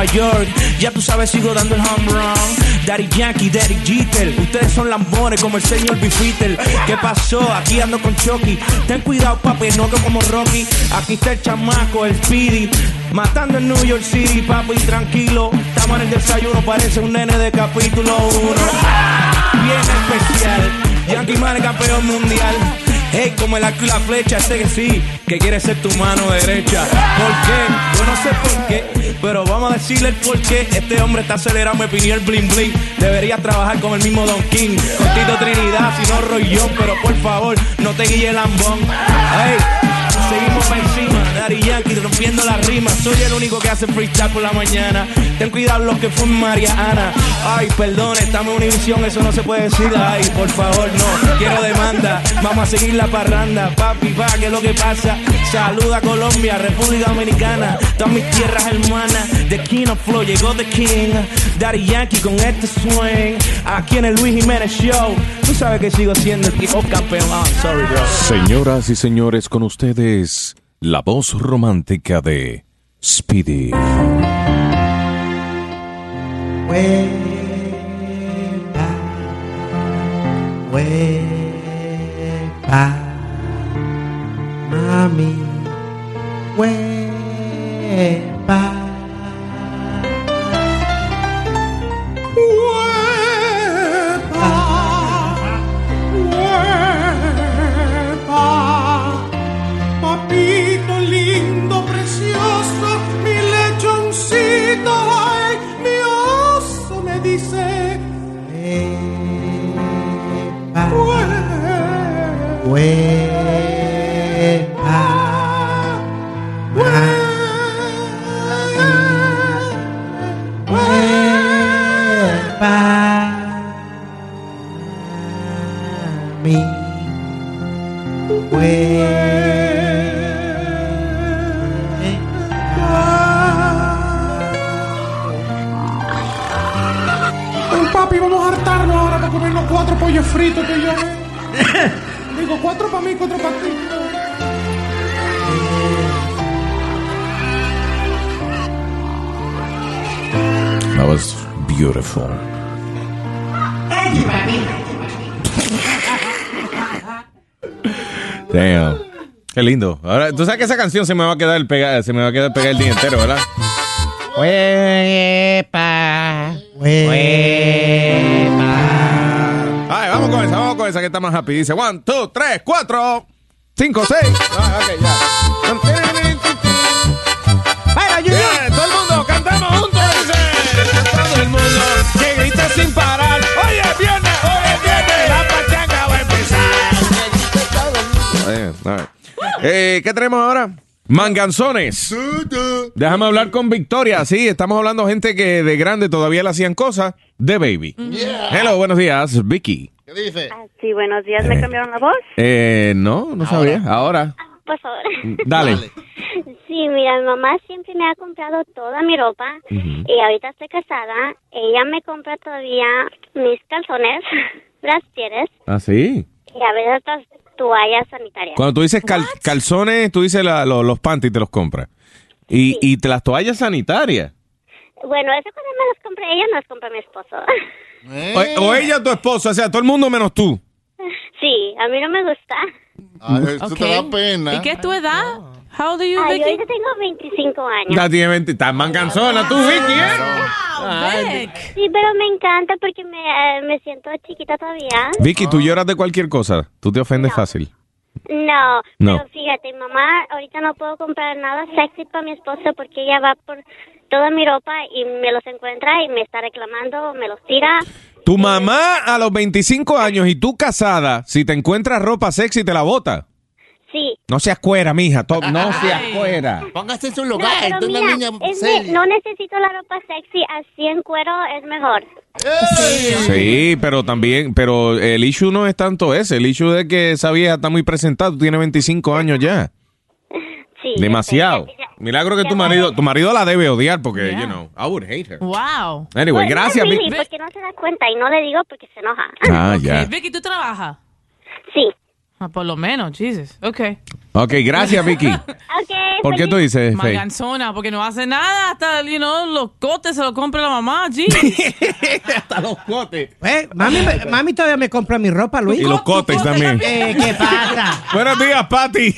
S2: Nueva York. Ya tú sabes, sigo dando el home run. Daddy Yankee, Daddy Jeter. Ustedes son lambones como el señor Bifitter. ¿Qué pasó? Aquí ando con Chucky. Ten cuidado, papi, no que como Rocky. Aquí está el chamaco, el Speedy. Matando en New York City, papi, tranquilo. Estamos en el desayuno, parece un nene de capítulo 1 bien especial. Yankee Man es campeón mundial. Hey, como el arco y la flecha, este que sí, que quiere ser tu mano derecha. ¿Por qué? Yo no sé por qué, pero vamos a decirle el por qué. Este hombre está acelerado, me pidió el bling bling. Debería trabajar con el mismo Don King. Con Tito Trinidad, si no John, pero por favor, no te guíe el lambón. Hey, seguimos para encima. Daddy Yankee rompiendo las rimas. Soy el único que hace freestyle por la mañana. Ten cuidado los que fuman Mariana. Ay, perdón, estamos en Univisión, eso no se puede decir. Ay, por favor, no. Quiero demanda. Vamos a seguir la parranda. Papi, pa, ¿qué es lo que pasa? Saluda Colombia, República Dominicana. Todas mis tierras hermanas. The King of Flow, llegó The King. Daddy Yankee con este swing. Aquí en el Luis Jiménez Show. Tú sabes que sigo siendo el tipo campeón. Ah, sorry, bro.
S3: Señoras y señores, con ustedes, la voz romántica de Speedy.
S10: Huepa, mami,
S3: tú sabes que esa canción se me va a quedar pegada, se me va a quedar pegada el día entero, ¿verdad? Ay, vamos con esa, vamos con esa que está más happy. Dice, one, two, tres, cuatro, cinco, seis. Ah, ok, ya. Eh, ¿Qué tenemos ahora? Manganzones. Déjame hablar con Victoria. Sí, estamos hablando de gente que de grande todavía le hacían cosas de baby. Hello, buenos días, Vicky.
S5: ¿Qué dice?
S35: Sí, buenos días. ¿Me cambiaron la voz?
S3: Eh, no, no sabía. Ahora,
S35: Por favor.
S3: dale.
S35: Sí, mira, mi mamá siempre me ha comprado toda mi ropa y ahorita estoy casada. Ella me compra todavía mis calzones, brasieres
S3: ¿Ah, sí?
S35: y a veces toallas sanitarias.
S3: Cuando tú dices cal- calzones, tú dices la- lo- los panties te los compras. Y, y te las toallas sanitarias.
S35: Bueno, eso cuando me las compra ella, no las compra mi esposo.
S3: O, o ella o tu esposo, o sea, todo el mundo menos tú.
S35: Sí, a mí no me gusta.
S5: eso te da pena.
S4: ¿Y qué es tu edad? How old are you,
S35: Ay, yo
S4: Vicky?
S35: ahorita tengo 25 años.
S3: Ya tiene 20, estás manganzona tú, Vicky, ¿eh?
S35: Sí, pero me encanta porque me, eh, me siento chiquita todavía.
S3: Vicky, tú lloras de cualquier cosa. Tú te ofendes fácil.
S35: No,
S3: No.
S35: pero fíjate, mamá, ahorita no puedo comprar nada sexy para mi esposo porque ella va por toda mi ropa y me los encuentra y me está reclamando, me los tira.
S3: Tu mamá a los 25 años y tú casada, si te encuentras ropa sexy, te la bota.
S35: Sí.
S3: No seas cuera, mija. to- No seas cuera.
S5: Póngase en su
S35: No,
S5: lugar.
S35: pero
S5: Tú una
S35: mira,
S5: niña
S35: es
S5: seria.
S35: mi- no necesito la ropa sexy, así en cuero es mejor.
S3: Sí, pero también, pero el issue no es tanto ese. El issue es que esa vieja está muy presentada. Tú tienes 25 años ya.
S35: Sí.
S3: Demasiado. Milagro que tu marido, tu marido la debe odiar porque, you know, I would hate her.
S4: Wow.
S3: Anyway,
S48: Pues,
S3: gracias,
S48: no,
S3: Vicky.
S48: Billy, porque no se da cuenta y no le digo porque se enoja.
S3: Ah, ya.
S4: Vicky, ¿tú trabajas?
S48: Sí.
S4: Ah, por lo menos, Jesus. Ok.
S3: Ok, gracias, Vicky. ¿Por qué tú dices, Faye?
S4: Manganzona, porque no hace nada. Hasta, you know, los cotes se los compra la mamá, G.
S3: Hasta los cotes.
S10: Eh, mami, todavía me compra mi ropa, Luis.
S3: Y los cotes también.
S10: Eh, ¿Qué pasa?
S3: Buenos días, Patty.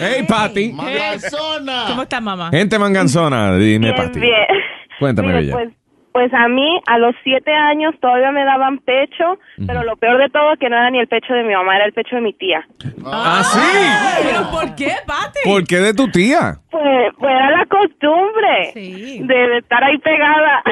S3: Hey, Patty.
S4: ¿Cómo estás, mamá?
S3: Gente manganzona, dime, Patty.
S29: bien.
S3: Cuéntame,
S29: Mire,
S3: Bella.
S29: Pues, pues a mí, a los siete años, todavía me daban pecho, pero lo peor de todo que no era ni el pecho de mi mamá, era el pecho de mi tía.
S3: ¿Ah, sí?
S4: ¿Pero por qué, Pati?
S3: ¿Por qué de tu tía?
S29: Pues, pues era la costumbre de, de estar ahí pegada.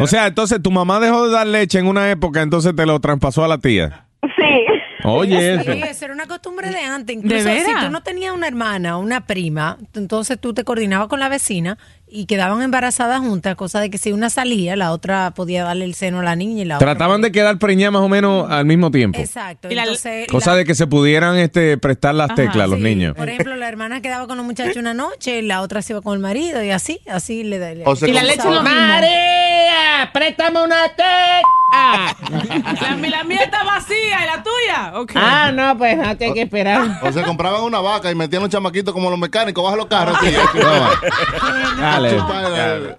S3: O sea, entonces tu mamá dejó de dar leche en una época, entonces te lo traspasó a la tía.
S29: sí.
S3: Oye, eso.
S11: Sí, esa era una costumbre de antes. Incluso
S4: ¿De
S11: si tú no tenías una hermana o una prima, entonces tú te coordinabas con la vecina y quedaban embarazadas juntas, cosa de que si una salía, la otra podía darle el seno a la niña y la otra.
S3: Trataban de quedar preñadas más o menos al mismo tiempo.
S11: Exacto. Entonces,
S3: Cosa
S11: la-
S3: de que se pudieran este, prestar las
S11: Ajá,
S3: teclas a los
S11: sí.
S3: niños.
S11: Por ejemplo, la hermana quedaba con los muchachos una noche, la otra se iba con el marido y así, así le da.
S3: O sea,
S11: y la leche lo mismo.
S4: María, préstame una teca. la, la mía está vacía, ¿y la tuya?
S10: Ah, no, pues no hay que esperar.
S5: O se compraban una vaca y metían los chamaquitos como los mecánicos, baja los carros. así,
S3: Dale.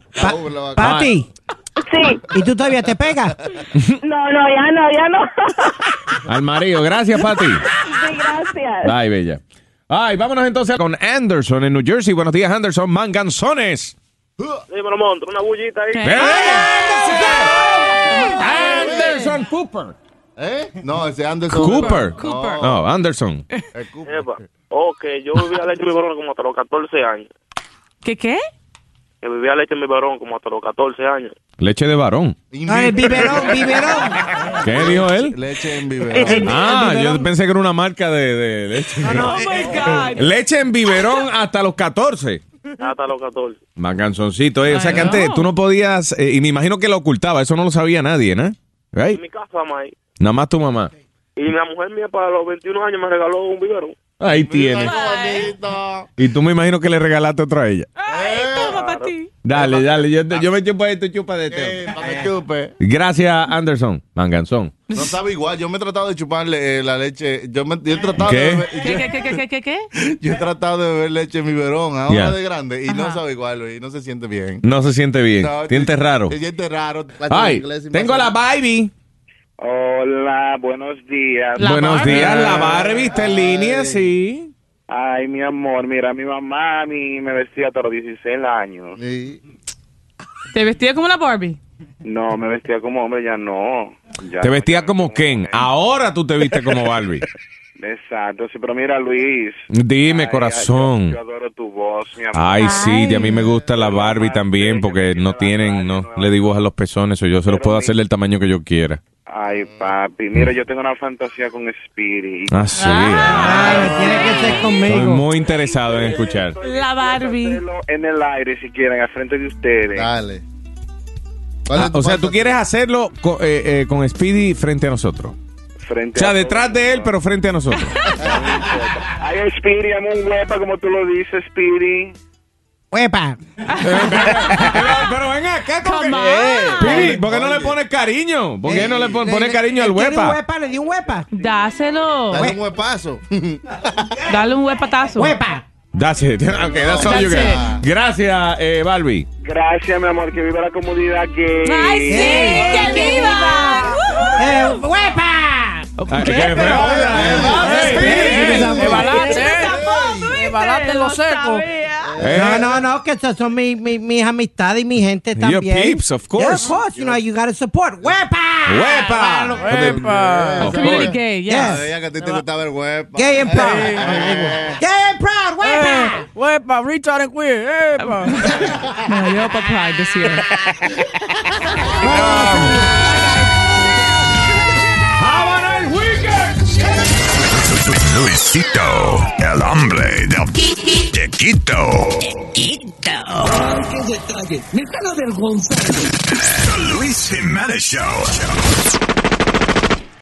S10: Pati.
S29: Sí.
S10: ¿Y tú todavía te pegas?
S29: No, no, ya no, ya no.
S3: Al marido. Gracias, Pati.
S29: Sí, gracias.
S3: Ay, bella. Ay, vámonos entonces con Anderson en New Jersey. Buenos días, Anderson. Manganzones.
S21: Dímelo, monstruo, una bullita ahí.
S3: Anderson Cooper.
S5: ¿Eh? No, ese Anderson.
S3: Cooper.
S5: No.
S3: No, Anderson.
S21: Epa. Ok, yo vivía leche mi como hasta los 14 años.
S4: ¿Qué qué?
S21: Que vivía leche en mi varón como hasta los 14 años.
S3: Leche de varón.
S10: Ah, el biberón, biberón.
S3: ¿Qué dijo él?
S5: Leche en biberón.
S3: Ah, yo pensé que era una marca de, de leche.
S4: Oh my God.
S3: Leche en biberón hasta los 14.
S21: Hasta los 14.
S3: Manganzoncito, eh. O sea
S4: Ay,
S3: que antes
S4: no.
S3: tú no podías, eh, y me imagino que lo ocultaba, eso no lo sabía nadie, ¿no? Right?
S21: En mi casa, May.
S3: Nada más tu mamá.
S21: Y la mujer mía para los 21 años me regaló un biberón.
S3: Ahí tiene. Y tú me imagino que le regalaste otro a ella.
S4: Toma para ti.
S3: Dale, dale, yo, yo me chupo de tu chupa de este.
S5: Para que chupe.
S3: Gracias, Anderson. Manganzón.
S5: No sabe igual. Yo me he tratado de chuparle eh, la leche. Yo, me, yo he tratado
S3: ¿Qué?
S5: de beber,
S4: ¿Qué, qué, qué, qué, qué, qué?
S5: yo, yo he tratado de beber leche en mi biberón ahora
S3: Yeah.
S5: de grande y no sabe igual, Luis, no se siente bien.
S3: No se siente bien.
S5: No,
S3: Siente raro.
S5: Se siente raro.
S3: Ay, tengo a la Baby.
S49: Hola, buenos días.
S3: Buenos días, la Barbie está en línea, sí.
S49: Ay, mi amor, mira, mi mamá a mí me vestía hasta los 16 años.
S4: ¿Te vestía como la Barbie?
S49: No, me vestía como hombre, ya no. Ya
S3: Te vestía como Ken. Ahora tú te viste como Barbie.
S49: Exacto, sí, pero mira, Luis.
S3: Dime,
S49: Ay,
S3: corazón.
S49: Yo, yo adoro tu voz, mi amor.
S3: Ay, sí, y a mí me gusta la Barbie también porque no tienen, no le dibujan los pezones o yo se los puedo hacer del tamaño que yo quiera.
S49: Ay, papi, mira, yo tengo una fantasía con Speedy.
S3: Ah, sí. ah.
S10: Tiene que ser
S3: Estoy
S10: conmigo.
S3: muy interesado en escuchar.
S4: La Barbie.
S49: En el aire, si quieren, al frente de ustedes.
S5: Dale.
S3: Ah, o sea, tú quieres hacerlo co- eh, eh, con Speedy frente a nosotros.
S49: Frente
S3: O sea,
S49: a
S3: detrás de él, pero frente a nosotros.
S49: Ay, Speedy, amo un huepa, como tú lo dices, Speedy.
S10: Huepa.
S3: pero ven acá. Speedy, ¿por qué no le pones cariño? ¿Por qué no le pon- pones cariño al
S10: ¿Quiere un
S3: huepa?
S10: huepa? ¿Le di un huepa?
S4: Dáselo.
S5: Dale un huepazo.
S4: Dale un huepatazo.
S10: Huepa.
S3: That's it. Okay, that's all you get. Gracias, eh, Barbie.
S49: Gracias, mi amor, que viva la comunidad gay.
S4: ¡Ay, sí! ¡Que viva!
S10: Eh, ¡Huepa!
S3: Ah, ¿qué fue? Hey,
S2: Evalate,
S4: ¿Viste?
S2: evalate en lo
S4: Lo
S2: seco.
S3: Eh.
S10: No, no, no, que esas son mi- mi- mis amistades y mi gente
S3: Your
S10: también.
S3: peeps, of
S10: Yeah,
S3: course.
S10: of course, you know, you gotta support. ¡Huepa!
S3: ¡Huepa!
S2: Huepa.
S4: Community gay, yes.
S5: Sabía que a ti te gustaba el huepa.
S10: Gay and proud. Gay and proud, ¡huepa!
S2: Eh, Huepa, retard and queer. Epa.
S4: No, yo para Pride this year.
S8: Luisito, el hombre del de Quito.
S12: ¡Qué detalle! ¡Me están avergonzando!
S8: The Luis Jimenez Show.